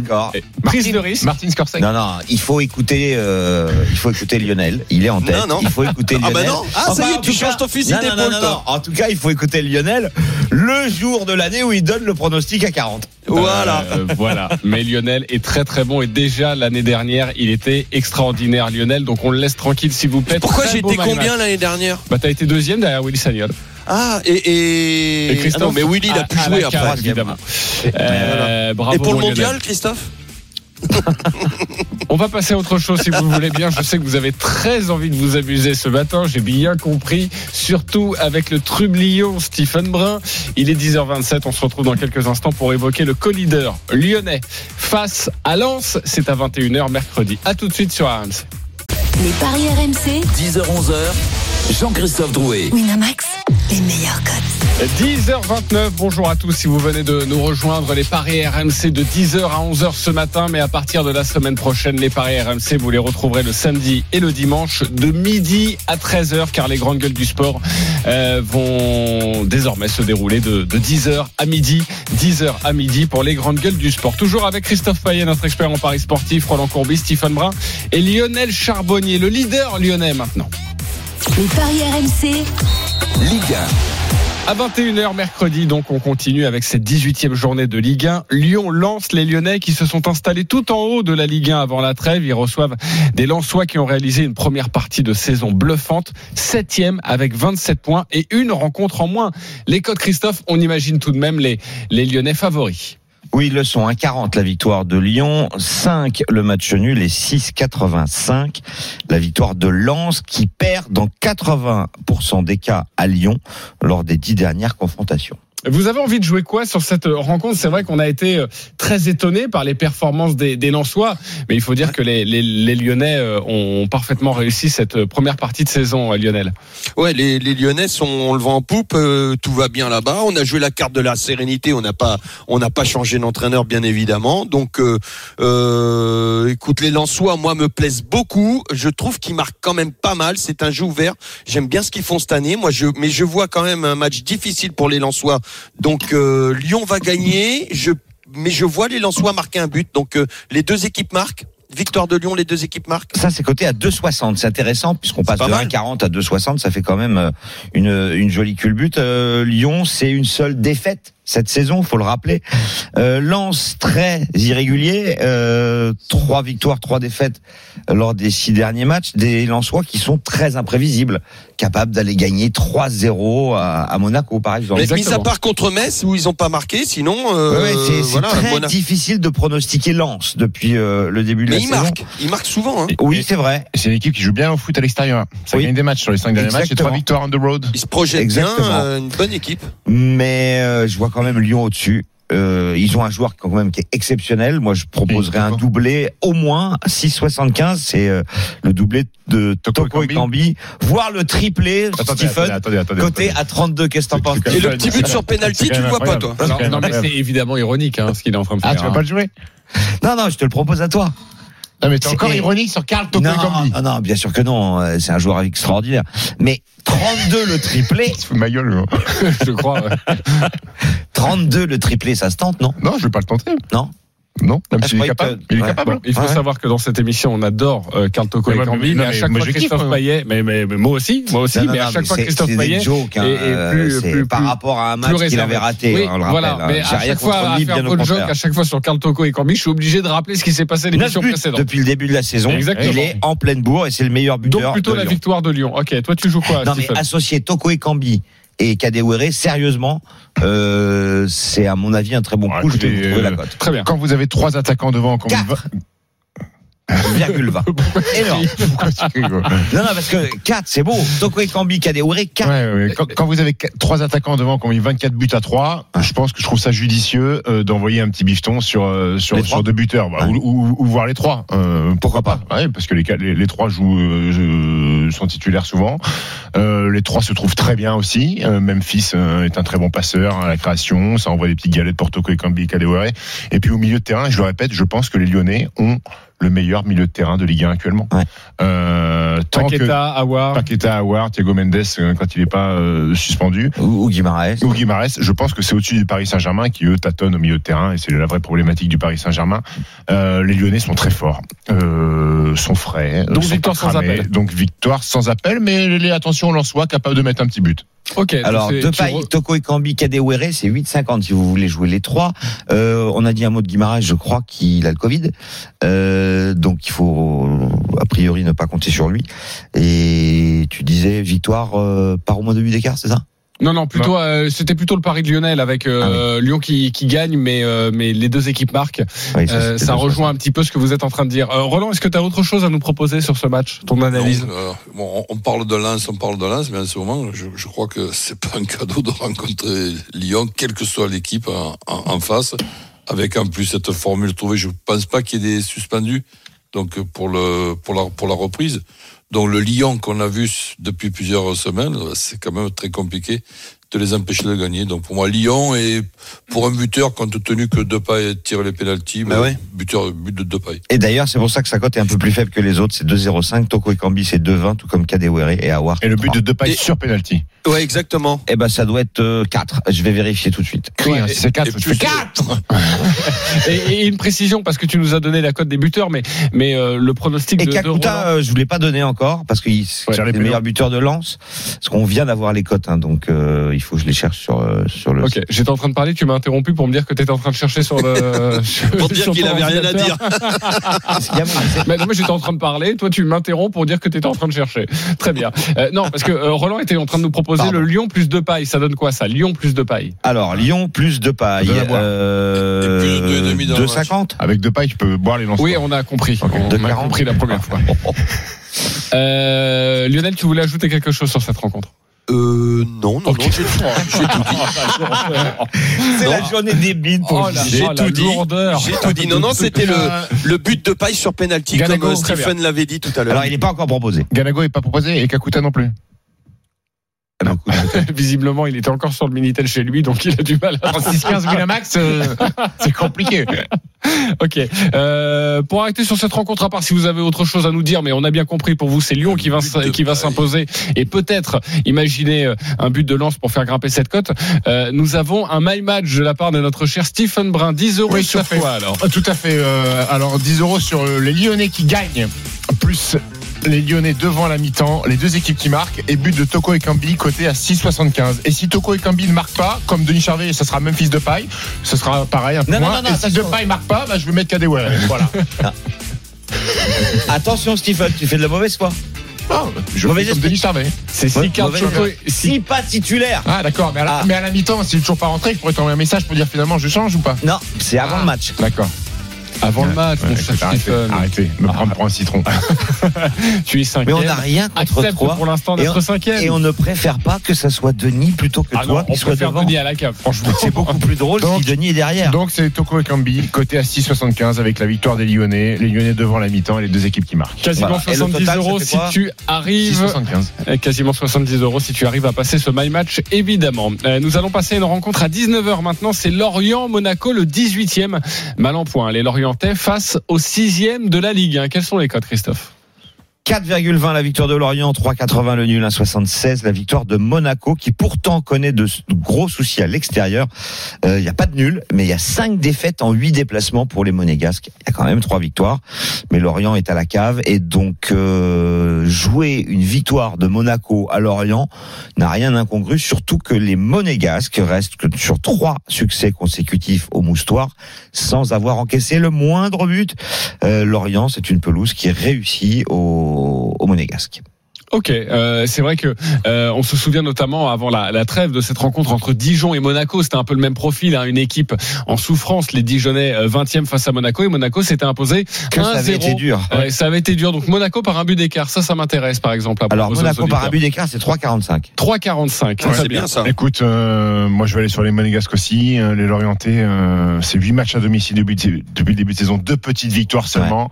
D'accord. Prise de risque. Martin Scorsese. Non, non, il faut écouter, euh, il faut écouter Lionel. Il est en tête. Non, non. Il faut écouter Lionel. Ah bah non. Ah ça y est, tu changes ton fusil d'épaule. En tout cas, il faut écouter Lionel le jour de l'année où il donne le pronostic à 40. Voilà. Euh, voilà. Mais Lionel est très très bon et déjà l'année dernière, il était extraordinaire Lionel. Donc on le laisse tranquille s'il vous plaît. Pourquoi j'ai été combien l'année dernière Bah t'as été deuxième derrière Willy Sagnol. Ah, et, et... Christophe, ah non, mais Willy, il a pu jouer après. Évidemment. Euh, bravo et pour le mondial, Christophe <laughs> On va passer à autre chose si vous voulez bien. Je sais que vous avez très envie de vous amuser ce matin. J'ai bien compris. Surtout avec le trublion Stephen Brun. Il est 10h27. On se retrouve dans quelques instants pour évoquer le co-leader lyonnais face à Lens. C'est à 21h mercredi. À tout de suite sur RMC. Les paris RMC. 10h-11h. Jean-Christophe Drouet. Winamax. Les meilleurs codes. 10h29, bonjour à tous si vous venez de nous rejoindre les paris RMC de 10h à 11h ce matin mais à partir de la semaine prochaine les paris RMC vous les retrouverez le samedi et le dimanche de midi à 13h car les grandes gueules du sport euh, vont désormais se dérouler de, 10h à midi 10h à midi pour les grandes gueules du sport toujours avec Christophe Payet notre expert en paris sportif Roland Courbis, Stephen Brun et Lionel Charbonnier le leader lyonnais maintenant les paris RMC Ligue 1. À 21h mercredi, donc on continue avec cette 18e journée de Ligue 1. Lyon lance les Lyonnais qui se sont installés tout en haut de la Ligue 1 avant la trêve. Ils reçoivent des Lensois qui ont réalisé une première partie de saison bluffante. Septième avec 27 points et une rencontre en moins. Les codes Christophe, on imagine tout de même les, les Lyonnais favoris. Oui, ils le sont. 1,40 la victoire de Lyon, 5 le match nul et 6,85 la victoire de Lens qui perd dans 80% des cas à Lyon lors des dix dernières confrontations. Vous avez envie de jouer quoi sur cette rencontre? C'est vrai qu'on a été euh, très étonné par les performances des, des Lensois, mais il faut dire que les, les, les, Lyonnais euh, ont parfaitement réussi cette première partie de saison, Lionel. Ouais, les, les Lyonnais sont on le vent en poupe, tout va bien là-bas. On a joué la carte de la sérénité, on n'a pas on n'a pas changé d'entraîneur bien évidemment. Donc, euh, écoute, les Lensois, moi me plaisent beaucoup. Je trouve qu'ils marquent quand même pas mal. C'est un jeu ouvert. J'aime bien ce qu'ils font cette année. Moi, je mais je vois quand même un match difficile pour les Lensois donc euh, Lyon va gagner. Je, mais je vois les Lensois marquer un but. Donc euh, les deux équipes marquent. Victoire de Lyon, les deux équipes marquent. Ça, c'est coté à 2,60. C'est intéressant puisqu'on passe de 1,40 à 2,60. Ça fait quand même euh, une, une jolie culbute. Lyon, c'est une seule défaite cette saison, faut le rappeler. Euh, Lance très irrégulier, euh, trois victoires, trois défaites lors des six derniers matchs. Des Lensois qui sont très imprévisibles, capables d'aller gagner 3-0 à, Monaco, par exemple. Mais mis à part contre Metz où ils n'ont pas marqué, sinon. Euh, c'est très difficile de pronostiquer Lance depuis euh, le début de la saison. Mais il marque, il marque souvent. Hein. Oui, c'est vrai. C'est une équipe qui joue bien au foot à l'extérieur. Ça gagne des matchs sur les cinq derniers matchs et trois victoires on the road. Il se projette bien, euh, une bonne équipe. Mais je vois quand même Lyon au-dessus. Euh, ils ont un joueur quand même qui est exceptionnel. Moi, je proposerais un doublé au moins 6,75. C'est euh, le doublé de Toko, et Kambi, voire le triplé Stephen côté à 32. Qu'est-ce que t'en penses Et le petit but sur penalty, tu le vois pas toi Non, mais c'est évidemment ironique hein, ce qu'il est en train de faire. Ah, tu vas pas le jouer? Non, non, je te le propose à toi. Non, mais t'es encore ironique sur Karl Toko non, non, non, bien sûr que non. Euh, c'est un joueur extraordinaire. Mais 32 le triplé. <laughs> Se ma gueule, je <laughs> crois. 32 <laughs> le triplé, ça se tente, non? Non, je vais pas le tenter. Non? Non, même ah, s'il est capable. Il est capable. il faut savoir que dans cette émission, on adore euh, Carl Toko et Cambi, mais, à chaque fois Christophe Payet, mais, mais, moi aussi, moi aussi, mais à chaque fois Christophe Payet, joke, hein, plus, plus, par rapport à un match qu'il avait raté, oui, on le voilà, rappelle. mais à chaque fois, à faire joke, à chaque fois sur Carl Toko et Cambi, je suis obligé de rappeler ce qui s'est passé l'émission précédente. Depuis le début de la saison, il est en pleine bourre et c'est le meilleur buteur. Donc plutôt la victoire de Lyon. Ok, toi tu joues quoi Non mais associer Toko et Cambi et Kadewere, sérieusement, euh, c'est à mon avis un très bon coup. je vais trouver la euh, cote. Très bien. Quand vous avez trois attaquants devant, quand vous 1,20. Énorme. <laughs> non, non, parce que 4, c'est beau. Toko Kambi, Kadewere, 4. Ouais, ouais. Quand, quand, vous avez trois attaquants devant, quand vous 24 buts à 3, ah. je pense que je trouve ça judicieux euh, d'envoyer un petit bifton sur, euh, sur, sur deux buteurs. Bah, ou, ou, ou, voir les trois. Euh, pourquoi pas ouais, Parce que les, les, les trois jouent, euh, sont titulaires souvent. Les trois se trouvent très bien aussi. Memphis est un très bon passeur à la création. Ça envoie des petites galettes pour Toko Kambi, Kadewere. Et puis au milieu de terrain, je le répète, je pense que les Lyonnais ont le meilleur milieu de terrain de Ligue 1 actuellement. Ouais. Euh, Paqueta, Awar. Paqueta, Awar, Thiago Mendes euh, quand il n'est pas euh, suspendu. Ou, ou Guimaraes. Ou Guimaraes. Je pense que c'est au-dessus du Paris Saint-Germain qui eux tâtonnent au milieu de terrain et c'est la vraie problématique du Paris Saint-Germain. Euh, les Lyonnais sont très forts, euh, sont frais. Donc victoire sans appel. Donc victoire sans appel, mais les attention on leur soit capable de mettre un petit but. Ok. Alors, Depay, Toko et Kambi, Kadewere, c'est 8,50 si vous voulez jouer les trois. Euh, on a dit un mot de Guimaraes, je crois qu'il a le Covid. Euh, donc, il faut, a priori, ne pas compter sur lui. Et tu disais victoire euh, par au moins deux buts d'écart, c'est ça? Non, non, plutôt, euh, c'était plutôt le pari de Lionel avec euh, ah Lyon qui, qui, gagne, mais, euh, mais les deux équipes marquent. ça, ça rejoint un petit peu ce que vous êtes en train de dire. Roland, est-ce que tu as autre chose à nous proposer sur ce match, ton analyse bon, On parle de Lens, on parle de Lens, mais en ce moment, je, je crois que c'est pas un cadeau de rencontrer Lyon, quelle que soit l'équipe en, en, face, avec en plus cette formule trouvée. Je pense pas qu'il y ait des suspendus. Donc pour le pour la pour la reprise, donc le Lyon qu'on a vu depuis plusieurs semaines, c'est quand même très compliqué de les empêcher de gagner. Donc pour moi, Lyon est pour un buteur, compte tenu que Depay tire les pénalties, bah ouais. buteur but de Depay. Et d'ailleurs, c'est pour ça que sa cote est un peu plus faible que les autres. C'est 2,05. Toko et Kambi, c'est 2,20, tout comme Kadewere et Awar. Et le but de Depay sur pénalty. Ouais, exactement. Eh ben, ça doit être 4. Euh, Je vais vérifier tout de suite. Oui, hein, c'est 4, tu fais 4 <laughs> et, une précision, parce que tu nous as donné la cote des buteurs, mais, mais euh, le pronostic et de, Kakuta, euh, je voulais pas donner encore, parce qu'il c'est le meilleur buteur de lance. Parce qu'on vient d'avoir les cotes, hein, donc euh, il faut que je les cherche sur, sur le. Ok, j'étais en train de parler, tu m'as interrompu pour me dire que tu étais en train de chercher sur le. <laughs> pour dire qu'il avait rien à dire. mais non, mais j'étais en train de parler, toi tu m'interromps pour dire que tu étais en train de chercher. Très bien. non, parce que Roland était en train de nous proposer le Lyon plus de paille. Ça donne quoi ça Lyon plus de paille? Alors, Lyon plus de paille. Euh, 2,50 Avec de paille, tu peux boire les lancers. Oui, on a compris. On a compris la première fois. <laughs> euh, Lionel, tu voulais ajouter quelque chose sur cette rencontre? Euh, non, non, non, j'ai tout, <laughs> j'ai tout dit. C'est la journée des bides pour Oh J'ai oh, tout dit. J'ai tout dit. Non, non, <laughs> c'était le, le but de paille sur penalty, Ganago, comme euh, Stephen l'avait dit tout à l'heure. Alors, il n'est pas encore proposé. Ganago est pas proposé et Kakuta non plus. <laughs> <laughs> Visiblement, il était encore sur le Minitel chez lui, donc il a du mal. à- 36-15 Winamax, euh, c'est compliqué. <laughs> Ok. Euh, pour arrêter sur cette rencontre, à part si vous avez autre chose à nous dire, mais on a bien compris pour vous, c'est Lyon qui va qui va s'imposer et peut-être imaginer euh, un but de lance pour faire grimper cette cote. Euh, nous avons un my match de la part de notre cher Stephen Brun, 10 euros Oui, sur quoi alors Ah, Tout à fait. euh, alors 10 euros sur les Lyonnais qui gagnent, plus les Lyonnais devant la mi-temps, les deux équipes qui marquent, et but de Toko et Kambi côté à 6,75. Et si Toko et Kambi ne marquent pas, comme Denis Charvet, ça sera même fils de paille, ce sera pareil un peu Non, non, moins. non, non, et si de paille marque pas, bah, je vais mettre Kadewere. Voilà. <laughs> Attention, Stephen, tu fais de la mauvaise foi. Non, je Mauvais comme. Denis Charvet. C'est si Ouais, Carl mauvais Choco est- si- Si pas titulaire. Ah d'accord, mais, à la- Ah. la mi-temps, s'il est toujours pas rentré, je pourrais t'envoyer un message pour dire finalement je change ou pas? Non, c'est avant Ah. le match. D'accord. Avant le match, Ouais, mon cher arrêtez, Stephen. arrêtez, me Ah. prendre pour un citron. <laughs> Tu es Mais cinquième. on n'a rien contre Accepte toi. pour l'instant d'être on- cinquième. Et on ne préfère pas que ça soit Denis plutôt que Ah toi non, on qui soit préfère devant. Denis à la cave, franchement. C'est beaucoup plus drôle Donc- si Denis est derrière. Donc c'est Toko et Kambi, côté à 6,75 avec la victoire des Lyonnais, les Lyonnais devant la mi-temps et les deux équipes qui marquent. Quasiment Voilà. Et le 70 total, ça euros si tu arrives. 6,75. Euh, Quasiment 70 euros si tu arrives à passer ce My Match, évidemment. Euh, nous allons passer à une rencontre à 19h maintenant. C'est Lorient-Monaco, le 18e. Mal en point. Les Face au 6e de la Ligue. 1. Quels sont les codes, Christophe? 4,20 la victoire de Lorient, 3,80 le nul, 1,76 la victoire de Monaco qui pourtant connaît de, gros soucis à l'extérieur. Euh, Il n'y a pas de nul, mais il y a 5 défaites en 8 déplacements pour les Monégasques. Il y a quand même 3 victoires, mais Lorient est à la cave et donc euh, jouer une victoire de Monaco à Lorient n'a rien d'incongru, surtout que les Monégasques restent sur 3 succès consécutifs au Moustoir sans avoir encaissé le moindre but. Euh, Lorient, c'est une pelouse qui est réussie au, au Monégasque. Ok, euh, c'est vrai que euh, on se souvient notamment avant la, la trêve de cette rencontre entre Dijon et Monaco, c'était un peu le même profil, hein, une équipe en souffrance, les Dijonais euh, 20e face à Monaco et Monaco s'était imposé Que ça avait 1-0. été dur. Ouais, ça avait été dur. Donc Monaco par un but d'écart, ça, ça m'intéresse par exemple. à Alors aux Monaco par un but d'écart, c'est 3,45. 3,45. Ouais, c'est bien ça. Écoute, euh, moi je vais aller sur les Monégasques aussi, euh, les Lorientais, euh, c'est 8 matchs à domicile depuis, depuis le début de saison, deux petites victoires seulement.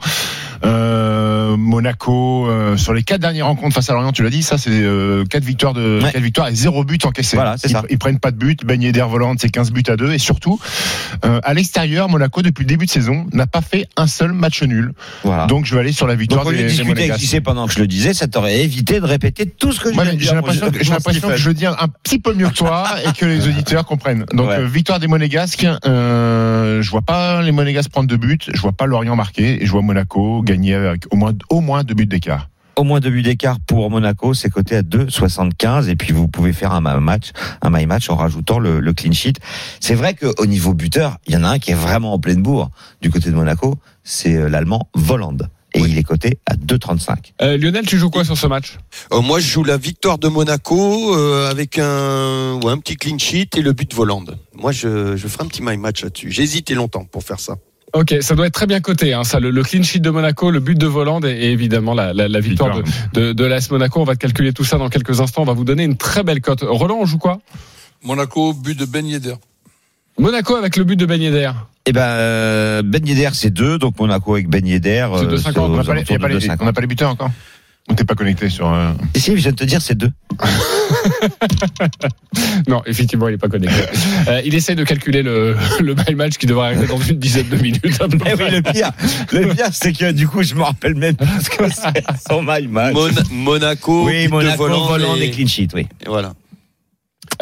Euh, Monaco, euh, sur les quatre dernières rencontres face à Lorient, tu l'as dit, ça c'est euh, quatre victoires de Ouais. quatre victoires et zéro but encaissé. Voilà, ils, ça. ils prennent pas de but, baigné d'air volante, c'est 15 buts à 2 et surtout euh, à l'extérieur, Monaco depuis le début de saison n'a pas fait un seul match nul. Voilà. Donc je vais aller sur la victoire Donc au lieu des, de discuter avec pendant que je le disais, ça t'aurait évité de répéter tout ce que de j'ai dire. l'impression que, j'ai mon l'impression que Stéphane. je dis un, un petit peu mieux que toi <laughs> et que les auditeurs comprennent. Donc Ouais. euh, victoire des Monégasques. Euh, je vois pas les Monégasques prendre deux buts. Je vois pas Lorient marquer et je vois Monaco gagner avec au moins au moins deux buts d'écart. Au moins deux buts d'écart pour Monaco, c'est coté à 2,75 et puis vous pouvez faire un ma- match, un my match en rajoutant le, le clean sheet. C'est vrai qu'au niveau buteur, il y en a un qui est vraiment en pleine bourre du côté de Monaco, c'est euh, l'Allemand Voland. Et il est coté à 2,35. Euh, Lionel, tu joues quoi sur ce match? Euh, moi, je joue la victoire de Monaco euh, avec un, ouais, un petit clean sheet et le but de Volande. Moi, je, je ferai un petit my match là-dessus. J'ai hésité longtemps pour faire ça. Ok, ça doit être très bien coté, hein, ça, le, le clean sheet de Monaco, le but de Voland et, et évidemment la, la, la victoire de, de, de l'AS Monaco. On va te calculer tout ça dans quelques instants. On va vous donner une très belle cote. Roland, on joue quoi? Monaco, but de Ben Yedder. Monaco avec le but de Ben Yedder. Eh ben, euh, Ben Yedder, c'est 2, donc Monaco avec Ben Yedder. C'est euh, 2,50, c'est aux On n'a pas, les- alentours y a pas de les- 2,50. on n'a pas les buteurs encore. On t'es pas connecté sur. euh, Et si, je viens de te dire, c'est 2. <laughs> Non, effectivement, il n'est pas connecté. Euh, il essaye de calculer le, le my match qui devrait arriver dans une dizaine de minutes. peu Eh oui, le pire, le pire, c'est que du coup, je me rappelle même plus ce que c'est son my match. Mon- Monaco, oui, Monaco, Volande volant et- des clean sheets, oui. et voilà.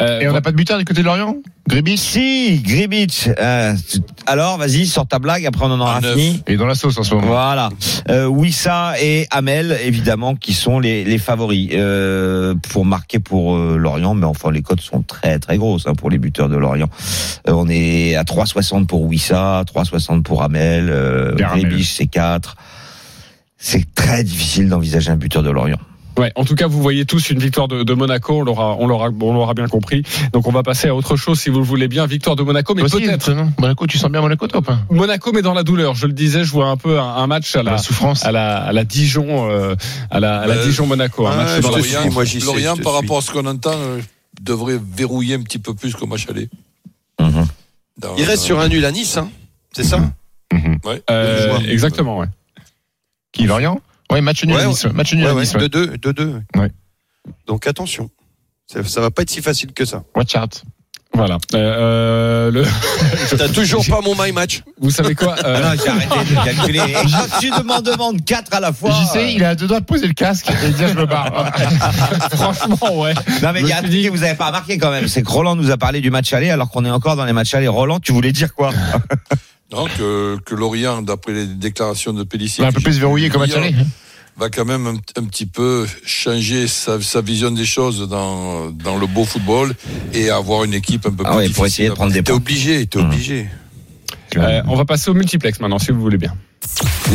Euh, Et on n'a pas de buteur du côté de Lorient Gribis Si, Gribic. euh, tu- alors, vas-y, sors ta blague, après on en aura fini. Il est dans la sauce en ce moment. Voilà. Euh, Wissa et Amel, évidemment, qui sont les, les favoris euh, pour marquer pour euh, Lorient. Mais enfin, les cotes sont très très grosses hein, pour les buteurs de Lorient. Euh, on est à 3,60 pour Wissa, 3,60 pour. Euh, Amel. Gribic, c'est 4. C'est très difficile d'envisager un buteur de Lorient. Ouais, en tout cas, vous voyez tous une victoire de, de Monaco, on l'aura, on l'aura, on l'aura bien compris. Donc, on va passer à autre chose, si vous le voulez bien. Victoire de Monaco, mais peut-être. Monaco, tu sens bien Monaco, toi pas Monaco, mais dans la douleur. Je le disais, je vois un peu un, un match à la, La souffrance. à la, à la Dijon, euh, à la, à la Euh, Dijon Monaco. Un match je dans la suis, Lorient, moi, j'y sais, Lorient, par suis. rapport à ce qu'on entend, euh, devrait verrouiller un petit peu plus qu'au match aller. Mhm. Dans- Il reste sur un nul à Nice, hein. c'est ça? Ouais. Euh, exactement, ouais. Qui, Lorient Ouais, match nul Ouais, à Nice. Match nul Ouais, à Nice. ouais. 2-2, 2-2. Ouais. Donc attention, ça, ça va pas être si facile que ça. Watch out. Voilà. Euh, euh, le, <laughs> T'as toujours pas mon my match. vous savez quoi Ah euh, non, j'ai arrêté de calculer. <laughs> Et quand tu demandes, demandes 4 à la fois. J'y sais, il est à deux doigts de poser le casque et de dire je me barre. <laughs> Franchement, ouais. Non mais il y a un truc que vous avez pas remarqué quand même, c'est que Roland nous a parlé du match aller alors qu'on est encore dans les matchs aller. Roland, tu voulais dire quoi? Non, que, que Lorient, d'après les déclarations de Pellissier, Il est un peu plus verrouillé comme match aller. Va quand même un, un petit peu changer sa, sa vision des choses dans, dans le beau football et avoir une équipe un peu Ah plus ouais, difficile. pour essayer de à prendre des T'es points. obligé, t'es Hum. obligé. Euh, on va passer au multiplex maintenant, si vous voulez bien.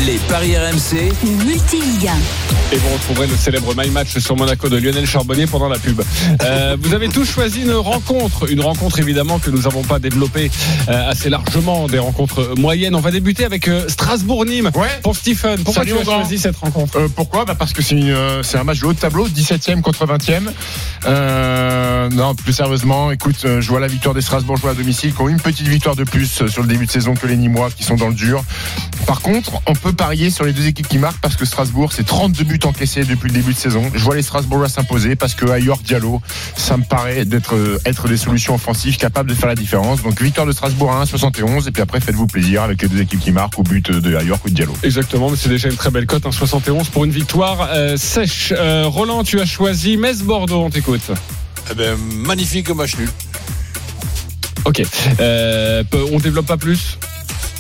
Les paris RMC, Multiligue 1. Et vous retrouverez le célèbre My Match sur Monaco de Lionel Charbonnier pendant la pub. Euh, <laughs> vous avez tous choisi une rencontre, une rencontre évidemment que nous n'avons pas développée euh, assez largement, des rencontres moyennes. On va débuter avec euh, Strasbourg-Nîmes Ouais. pour Stephen. Pourquoi Salut, tu as choisi cette rencontre? Euh, pourquoi? Bah Parce que c'est euh, un match de haut de tableau, 17e contre 20e. Euh, non, plus sérieusement, écoute, je vois la victoire des Strasbourgeois à domicile qui ont une petite victoire de plus sur le début de saison que les Nîmois qui sont dans le dur. Par contre, on peut parier sur les deux équipes qui marquent parce que Strasbourg, c'est 32 buts encaissés depuis le début de saison. Je vois les Strasbourgeois s'imposer parce que Ayor Diallo, ça me paraît d'être être des solutions offensives capables de faire la différence. Donc victoire de Strasbourg à 1,71 et puis après faites-vous plaisir avec les deux équipes qui marquent au but de Ayor ou de Diallo. Exactement, mais c'est déjà une très belle cote, un 71 pour une victoire euh, sèche. Euh, Roland, tu as choisi Metz-Bordeaux, on t'écoute. Eh ben, magnifique match nul. Ok, euh, on développe pas plus?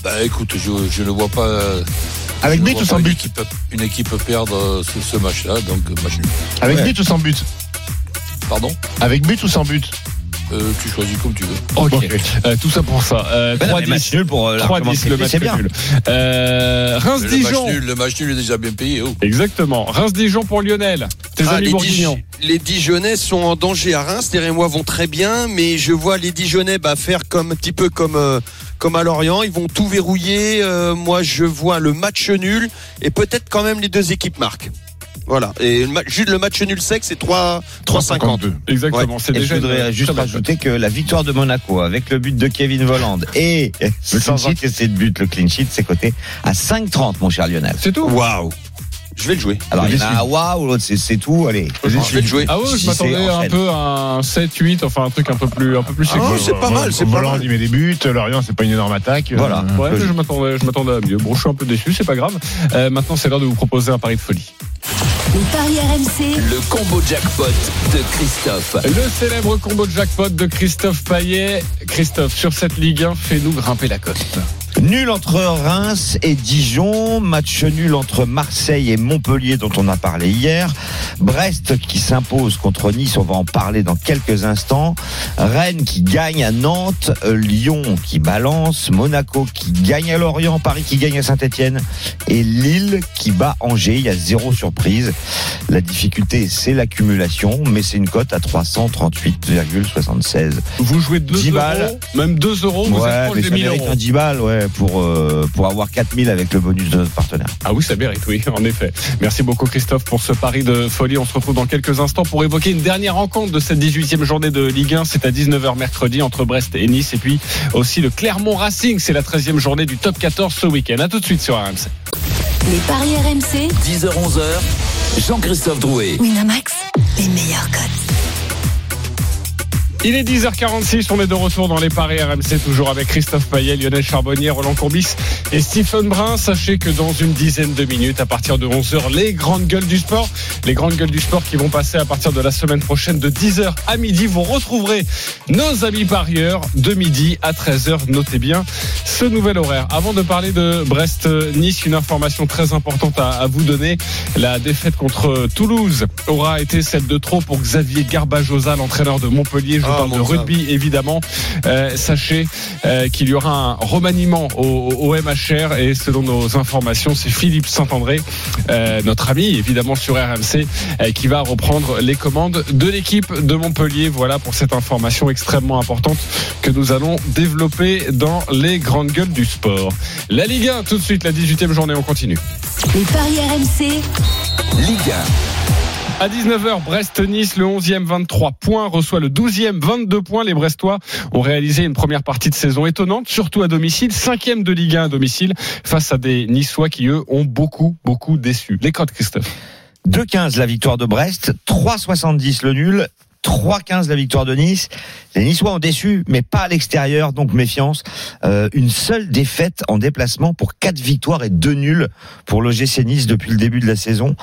Bah écoute, je, je ne vois pas. Avec but ou sans but équipe, une équipe perdre euh, ce, ce match-là, donc euh, match nul. Avec Ouais. but ou sans but Pardon? Avec but ou sans but Euh, Tu choisis comme tu veux. Ok. Euh, tout ça pour ça. Euh, Ben non, mais 3-10. match nul pour euh, largement 3-10, le match bien. nul. Euh, Mais Le match, Reims-Dijon. nul, le match nul est déjà bien payé. Oh. Exactement. Reims-Dijon pour Lionel. Tes Ah, amis les, bourguignons. Dij- les Dijonnais sont en danger à Reims. Les Rémois vont très bien, mais je vois les Dijonnais bah, faire comme un petit peu comme euh, comme à Lorient. Ils vont tout verrouiller. Euh, moi, je vois le match nul et peut-être quand même les deux équipes marquent. Voilà. Et le, juste le match nul sec, c'est 3 3,50. Exactement. C'est Et je voudrais juste rajouter que la victoire de Monaco avec le but de Kevin Volland et sans encaisser de but, le clean sheet, c'est coté à 5,30 mon cher Lionel. C'est tout. Waouh. Je vais le jouer. Alors il y en a un waouh, l'autre c'est c'est tout, allez. Je vais le jouer. Ah ouais, je m'attendais un peu à un 7-8, enfin un truc un peu plus, un peu plus Ah c'est pas mal, c'est pas mal. il met des buts. Lorient, c'est pas une énorme attaque. Voilà. Euh, Ouais, je m'attendais, je m'attendais à mieux. Bon, je suis un peu déçu, c'est pas grave. Euh, maintenant, c'est l'heure de vous proposer un pari de folie. Les paris RMC, le combo jackpot de Christophe. Le célèbre combo de jackpot de Christophe Paillet. Christophe, sur cette Ligue 1, fais-nous grimper la cote. Nul entre Reims et Dijon, match nul entre Marseille et Montpellier dont on a parlé hier, Brest qui s'impose contre Nice, on va en parler dans quelques instants, Rennes qui gagne à Nantes, Lyon qui balance, Monaco qui gagne à Lorient, Paris qui gagne à Saint-Etienne et Lille qui bat Angers, il y a zéro surprise. La difficulté c'est l'accumulation, mais c'est une cote à 338,76. Vous jouez 2 10 euros, balles. même 2 euros, vous Ouais, êtes proche mais des ça 1000 mérite euros. un 10 balles, ouais, pour, euh, pour avoir 4000 avec le bonus de notre partenaire. Ah oui, ça mérite, oui, en effet. Merci beaucoup Christophe pour ce pari de folie. On se retrouve dans quelques instants pour évoquer une dernière rencontre de cette 18e journée de Ligue 1. C'est à 19h mercredi entre Brest et Nice. Et puis aussi le Clermont Racing. C'est la 13e journée du top 14 ce week-end. À tout de suite sur RMC. les paris RMC, 10h-11h, Jean-Christophe Drouet. Winamax, les meilleurs cotes. Il est 10h46, on est de retour dans les paris RMC, toujours avec Christophe Payet, Lionel Charbonnier, Roland Courbis et Stephen Brun. Sachez que dans une dizaine de minutes, à partir de 11h, les grandes gueules du sport, les grandes gueules du sport qui vont passer à partir de la semaine prochaine de 10h à midi. Vous retrouverez nos amis parieurs de midi à 13h. Notez bien ce nouvel horaire. Avant de parler de Brest-Nice, une information très importante à, vous donner. La défaite contre Toulouse aura été celle de trop pour Xavier Garbajosa, l'entraîneur de Montpellier. Parle de rugby évidemment. Euh, sachez euh, qu'il y aura un remaniement au, au MHR et selon nos informations, c'est Philippe Saint-André, euh, notre ami évidemment sur RMC, euh, qui va reprendre les commandes de l'équipe de Montpellier. Voilà pour cette information extrêmement importante que nous allons développer dans les grandes gueules du sport. La Ligue 1, tout de suite, la 18e journée, on continue. Les paris RMC, Ligue À 19h, Brest-Nice, le 11e 23 points, reçoit le 12e 22 points. Les Brestois ont réalisé une première partie de saison étonnante, surtout à domicile, 5e de Ligue 1 à domicile, face à des Niçois qui, eux, ont beaucoup, beaucoup déçu. Les codes, Christophe. 2-15 la victoire de Brest, 3-70 le nul, 3-15 la victoire de Nice. Les Niçois ont déçu, mais pas à l'extérieur, donc méfiance. Euh, une seule défaite en déplacement pour 4 victoires et 2 nuls pour le GC Nice depuis le début de la saison.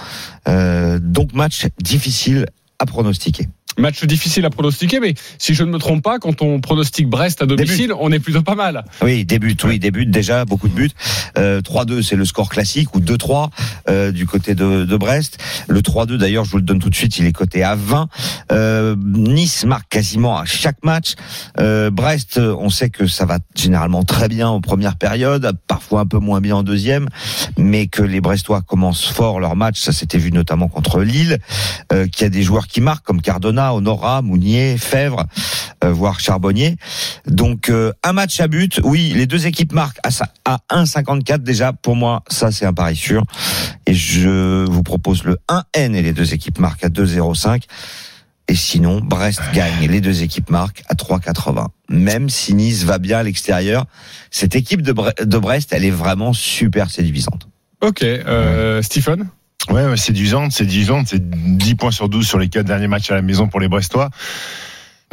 Euh, donc match difficile à pronostiquer. Match difficile à pronostiquer, mais si je ne me trompe pas, quand on pronostique Brest à domicile, on est plutôt pas mal. Oui, début, oui, début déjà, beaucoup de buts. Euh, 3-2, c'est le score classique, ou 2-3 euh, du côté de, de Brest. Le 3-2, d'ailleurs, je vous le donne tout de suite, il est coté à 20. Euh, nice marque quasiment à chaque match. Euh, Brest, on sait que ça va généralement très bien en première période, parfois un peu moins bien en deuxième, mais que les Brestois commencent fort leur match, ça s'était vu notamment contre Lille, qui a des joueurs qui marquent comme Cardona, Honora, Mounier, Fèvre, euh, voire Charbonnier. Donc euh, un match à but, oui, les deux équipes marquent à, ça- à 1,54 déjà. Pour moi, ça c'est un pari sûr. Et je vous propose le 1N et les deux équipes marquent à 2,05. Et sinon, Brest gagne et les deux équipes marquent à 3,80. Même si Nice va bien à l'extérieur, cette équipe de, Bre- de Brest, elle est vraiment super séduisante. Ok, euh, Stephen Ouais, ouais, séduisante, séduisante. C'est 10 points sur 12 sur les 4 derniers matchs à la maison pour les Brestois.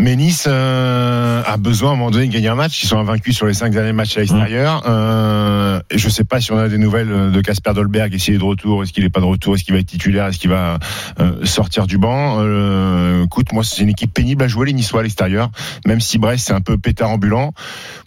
Mais Nice euh, a besoin à un moment donné de gagner un match. Ils sont invaincus sur les 5 derniers matchs à l'extérieur. Euh, et je sais pas si on a des nouvelles de Casper Dolberg. Est-ce qu'il est de retour? Est-ce qu'il est pas de retour? Est-ce qu'il va être titulaire? Est-ce qu'il va euh, sortir du banc? Euh, Écoute, moi, c'est une équipe pénible à jouer les Niçois à l'extérieur. Même si Brest c'est un peu pétard ambulant.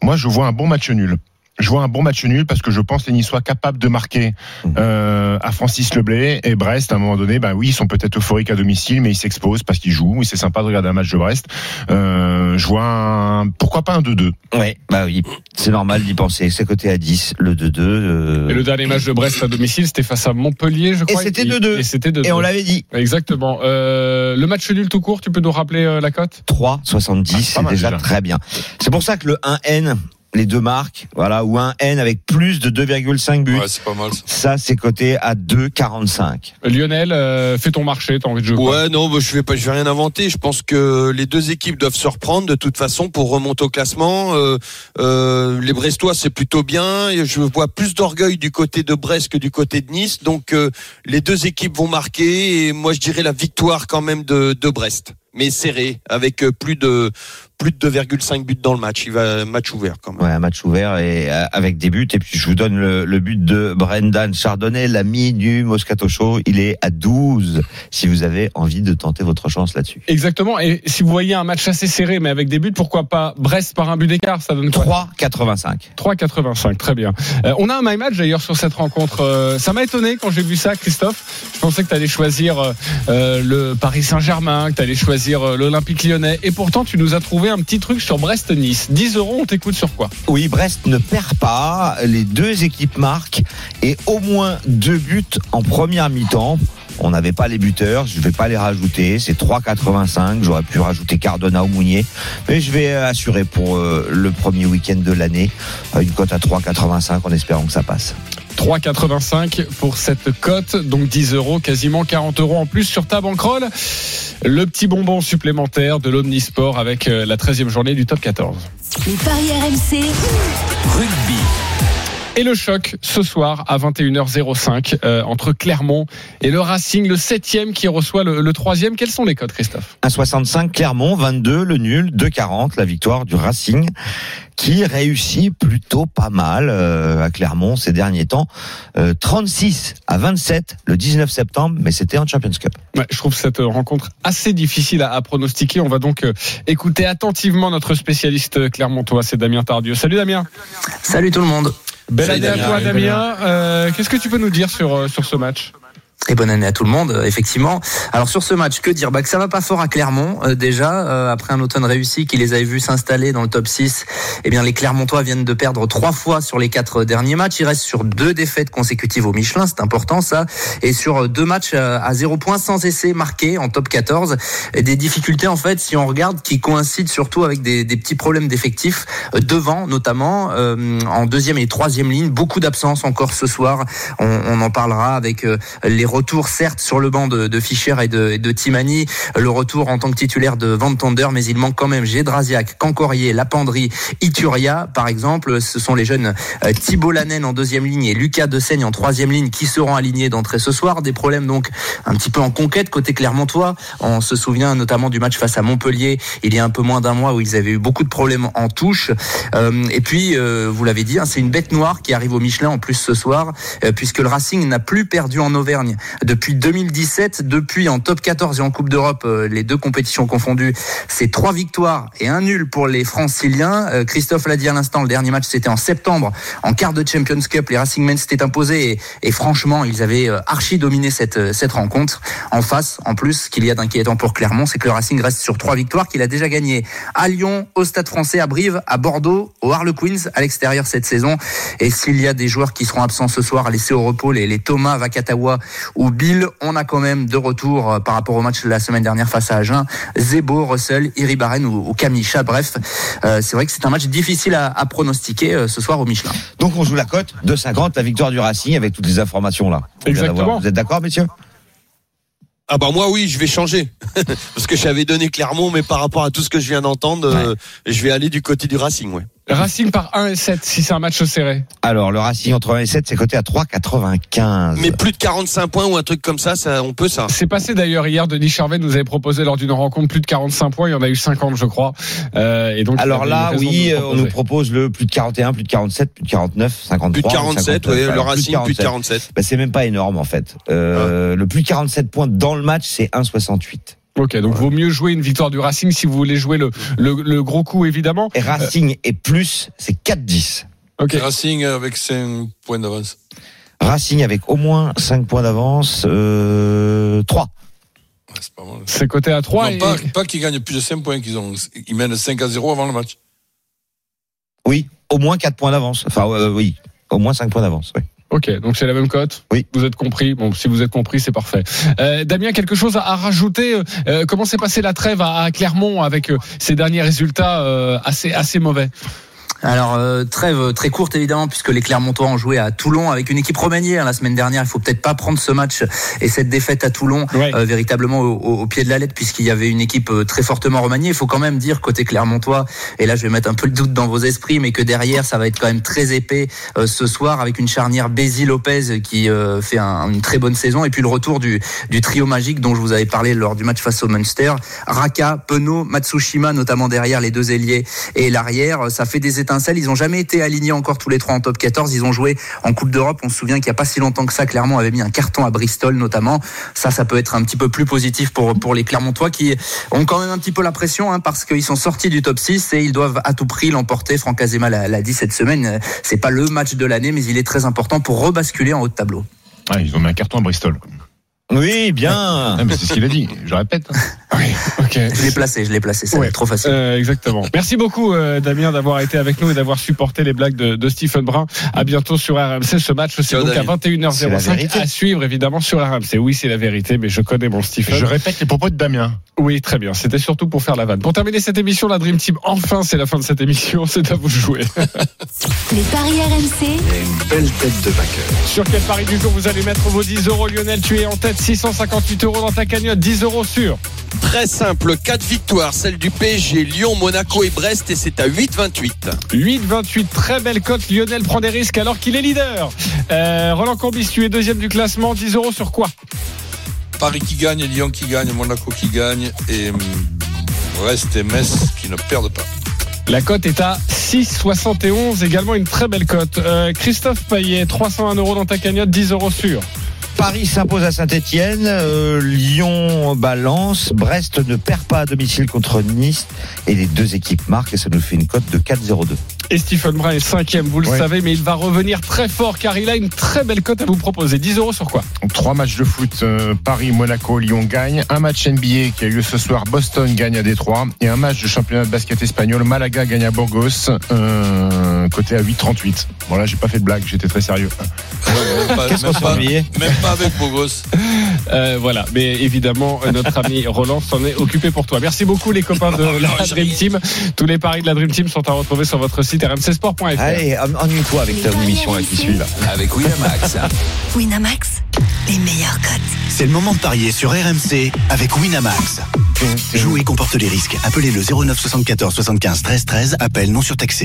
Moi, je vois un bon match nul. Je vois un bon match nul parce que je pense les Niçois capables de marquer euh, à Francis Leblay et Brest à un moment donné ben oui ils sont peut-être euphoriques à domicile mais ils s'exposent parce qu'ils jouent et c'est sympa de regarder un match de Brest euh, je vois un, pourquoi pas un 2-2 Ouais, bah oui, c'est normal d'y penser. C'est coté à 10, le 2-2. euh, Et le dernier match de Brest à domicile, c'était face à Montpellier, je Et crois. c'était 2-2. Et c'était 2-2. Et on l'avait dit. Exactement. Euh, le match nul tout court, tu peux nous rappeler euh, la cote? 3,70, Ah, c'est déjà déjà. très bien. C'est pour ça que le 1N, les deux marques, voilà, ou un N avec plus de 2,5 buts, Ouais, c'est pas mal. ça. ça c'est coté à 2,45. Lionel, euh, fais ton marché, t'as envie de jouer Ouais, non, bah, je vais pas, je vais rien inventer. Je pense que les deux équipes doivent se reprendre de toute façon pour remonter au classement. Euh, euh, les Brestois, c'est plutôt bien. Je vois plus d'orgueil du côté de Brest que du côté de Nice. Donc, euh, les deux équipes vont marquer. Et moi, je dirais la victoire quand même de, de Brest, mais serré, avec plus de plus de 2,5 buts dans le match. Il va match ouvert quand même. Ouais, un match ouvert et euh, avec des buts. Et puis je vous donne le, le but de Brendan Chardonnay, l'ami du Moscato Show. Il est à 12 si vous avez envie de tenter votre chance là-dessus. Exactement. Et si vous voyez un match assez serré, mais avec des buts, pourquoi pas Brest par un but d'écart? Ça donne quoi? 3,85. 3,85, très bien. Euh, on a un my match d'ailleurs sur cette rencontre. Euh, ça m'a étonné quand j'ai vu ça, Christophe. Je pensais que tu allais choisir euh, le Paris Saint-Germain, que tu allais choisir euh, l'Olympique lyonnais. Et pourtant, tu nous as trouvé un petit truc sur Brest-Nice. 10 euros, on t'écoute sur quoi? Oui, Brest ne perd pas. Les deux équipes marquent et au moins deux buts en première mi-temps. On n'avait pas les buteurs, je ne vais pas les rajouter. C'est 3,85. J'aurais pu rajouter Cardona ou Mounier, mais je vais assurer pour euh, le premier week-end de l'année euh, une cote à 3,85 en espérant que ça passe. 3,85 pour cette cote, donc 10 euros, quasiment 40 euros en plus sur ta banquerolle. Le petit bonbon supplémentaire de l'Omnisport avec euh, la 13e journée du top 14. les paris RMC, Rugby. Et le choc ce soir à 21h05 euh, entre Clermont et le Racing, le 7e qui reçoit le, le 3e. Quels sont les codes, Christophe? 1,65 Clermont, 22 le nul, 2,40 la victoire du Racing qui réussit plutôt pas mal euh, à Clermont ces derniers temps. Euh, 36 à 27 le 19 septembre, mais c'était en Champions Cup. Ouais, je trouve cette rencontre assez difficile à, à pronostiquer. On va donc euh, écouter attentivement notre spécialiste clermontois, c'est Damien Tardieu. Salut Damien. Salut tout le monde. Belle année à toi Damien. Euh, Qu'est-ce que tu peux nous dire sur, euh, sur ce match? Et bonne année à tout le monde, euh, effectivement. Alors sur ce match, que dire? Bah, Que ça va pas fort à Clermont euh, déjà, euh, après un automne réussi qui les avait vus s'installer dans le top 6. Eh bien les Clermontois viennent de perdre trois fois sur les quatre derniers matchs. Ils restent sur deux défaites consécutives au Michelin, c'est important ça. Et sur deux matchs à zéro point sans essai marqué en top 14. Et des difficultés en fait, si on regarde, qui coïncident surtout avec des, des petits problèmes d'effectifs devant, notamment en deuxième et troisième ligne. Beaucoup d'absences encore ce soir. On, on en parlera avec les retour certes sur le banc de, Fischer et de, de, Timani, le retour en tant que titulaire de Van Tonder, mais il manque quand même Gédrasiak, Cancorier, Lapandry, Ituria par exemple. Ce sont les jeunes euh, Thibault Lanen en deuxième ligne et Lucas Seigne en troisième ligne qui seront alignés d'entrée ce soir. Des problèmes donc un petit peu en conquête côté Clermontois. On se souvient notamment du match face à Montpellier il y a un peu moins d'un mois où ils avaient eu beaucoup de problèmes en touche. Euh, et puis, euh, vous l'avez dit, hein, c'est une bête noire qui arrive au Michelin en plus ce soir, puisque le Racing n'a plus perdu en Auvergne depuis 2017. Depuis en top 14 et en Coupe d'Europe, euh, les deux compétitions confondues, c'est trois victoires et un nul pour les Franciliens. Euh, Christophe l'a dit à l'instant, le dernier match c'était en septembre, en quart de Champions Cup. Les Racing Men s'étaient imposés et, franchement, ils avaient euh, archi dominé cette, cette rencontre. En face, en plus, ce qu'il y a d'inquiétant pour Clermont, c'est que le Racing reste sur trois victoires qu'il a déjà gagnées à Lyon, au Stade Français, à Brive, à Bordeaux, au Harlequins à l'extérieur cette saison. Et s'il y a des joueurs qui seront absents ce soir, laissés au repos, les, les Thomas Vakatawa ou Bill. On a quand même de retour euh, par rapport au match de la semaine dernière face à Agen. Zebo, Russell, Iribarren ou, ou Kamisha. Bref, euh, c'est vrai que c'est un match difficile à, pronostiquer euh, ce soir au Michelin. Donc on joue la cote de 50, la victoire du Racing avec toutes les informations là. Exactement. Vous êtes d'accord, messieurs? Ah bah moi oui, je vais changer <laughs> parce que j'avais donné Clermont, mais par rapport à tout ce que je viens d'entendre, je vais aller du côté du Racing, ouais. Racing par 1 et 7 si c'est un match serré. Alors le Racing entre 1 et 7 c'est coté à 3,95. Mais plus de 45 points ou un truc comme ça, ça on peut ça. C'est passé d'ailleurs hier. Denis Charvet nous avait proposé lors d'une rencontre plus de 45 points. Il y en a eu 50 je crois. Euh, et donc alors là oui, on nous propose le plus de 41, plus de 47, plus de 49, 53. Plus de 47, oui, le Racing plus de 47. Bah, c'est même pas énorme en fait. Euh, ah. Le plus de 47 points dans le match c'est 1,68. Ok, donc vaut mieux jouer une victoire du Racing si vous voulez jouer le, le, gros coup, évidemment. Et Racing est plus, c'est 4-10. Ok. Racing avec 5 points d'avance. Racing avec au moins 5 points d'avance, euh, 3. C'est coté à 3. Non, pas, pas qu'ils gagnent plus de 5 points, qu'ils ont, ils mènent 5 à 0 avant le match. Oui, au moins 4 points d'avance. Enfin, euh, oui, au moins 5 points d'avance, oui. Ok, donc c'est la même cote. Oui. Vous êtes compris. Bon, si vous êtes compris, c'est parfait. Euh, Damien, quelque chose à, rajouter euh, Comment s'est passée la trêve à, Clermont avec euh, ces derniers résultats euh, assez assez mauvais? Alors euh, trêve très courte évidemment puisque les Clermontois ont joué à Toulon avec une équipe remaniée hein, la semaine dernière. Il faut peut-être pas prendre ce match et cette défaite à Toulon euh, véritablement au, pied de la lettre puisqu'il y avait une équipe euh, très fortement remaniée. Il faut quand même dire côté Clermontois et là je vais mettre un peu le doute dans vos esprits mais que derrière ça va être quand même très épais ce soir avec une charnière Bézi Lopez qui fait une très bonne saison et puis le retour du, du trio magique dont je vous avais parlé lors du match face au Munster. Raka, Penaud, Matsushima notamment derrière les deux ailiers et l'arrière. Ça fait des états ils n'ont jamais été alignés encore tous les trois en top 14. Ils ont joué en Coupe d'Europe. On se souvient qu'il n'y a pas si longtemps que ça, Clermont avait mis un carton à Bristol notamment. Ça, ça peut être un petit peu plus positif pour, pour les Clermontois qui ont quand même un petit peu la pression hein, parce qu'ils sont sortis du top 6 et ils doivent à tout prix l'emporter. Franck Azema l'a dit cette semaine. C'est pas le match de l'année, mais il est très important pour rebasculer en haut de tableau. ils ont mis un carton à Bristol. Oui, bien. mais c'est ce qu'il a dit. Je répète. Oui, ok. Je l'ai placé, je l'ai placé. C'est trop facile. Euh, exactement. Merci beaucoup, euh, Damien, d'avoir été avec nous et d'avoir supporté les blagues de, de, Stephen Brun. À bientôt sur RMC. Ce match, c'est donc à 21h05 à suivre, évidemment, sur RMC. Oui, c'est la vérité, mais je connais mon Stephen. Je répète les propos de Damien. Oui, très bien. C'était surtout pour faire la vanne. Pour terminer cette émission, la Dream Team, enfin, c'est la fin de cette émission. <laughs> C'est à vous de jouer. <laughs> les paris RMC. une belle tête de vainqueur. Sur quel pari du jour vous allez mettre vos 10 euros, Lionel? Tu es en tête 658 euros dans ta cagnotte, 10 euros sur. Très simple, 4 victoires, celle du PSG, Lyon, Monaco et Brest, et c'est à 8,28. 8,28, très belle cote. Lionel prend des risques alors qu'il est leader. Euh, Roland Corbis, tu es deuxième du classement, 10 euros sur quoi? Paris qui gagne, Lyon qui gagne, Monaco qui gagne, et hum, Brest et Metz qui ne perdent pas. La cote est à 6,71, également une très belle cote. Euh, Christophe Payet, 301 euros dans ta cagnotte, 10 euros sur. Paris s'impose à Saint-Etienne, euh, Lyon balance, Brest ne perd pas à domicile contre Nice et les deux équipes marquent et ça nous fait une cote de 4,02. Et Stephen Brun est cinquième, vous le Ouais. savez, mais il va revenir très fort car il a une très belle cote à vous proposer. 10 euros sur quoi? Donc, Trois matchs de foot, euh, Paris, Monaco, Lyon gagne. Un match NBA qui a eu lieu ce soir, Boston gagne à Détroit. Et un match de championnat de basket espagnol, Malaga gagne à Burgos, euh, côté à 8,38. Bon là, j'ai pas fait de blague, j'étais très sérieux. Même pas, même même avec Bogos. <laughs> Euh, Voilà, mais évidemment, notre ami Roland s'en est occupé pour toi. Merci beaucoup les copains de <laughs> la Dream Team. Tous les paris de la Dream Team sont à retrouver sur votre site rmcsport.fr. Allez, ennuie-toi avec ta émission là qui suit là. Avec Winamax, <laughs> Winamax, les meilleurs cotes. C'est le moment de parier sur RMC avec Winamax. Jouer comporte les risques. Appelez le 09 74 75 13 13. Appel non surtaxé.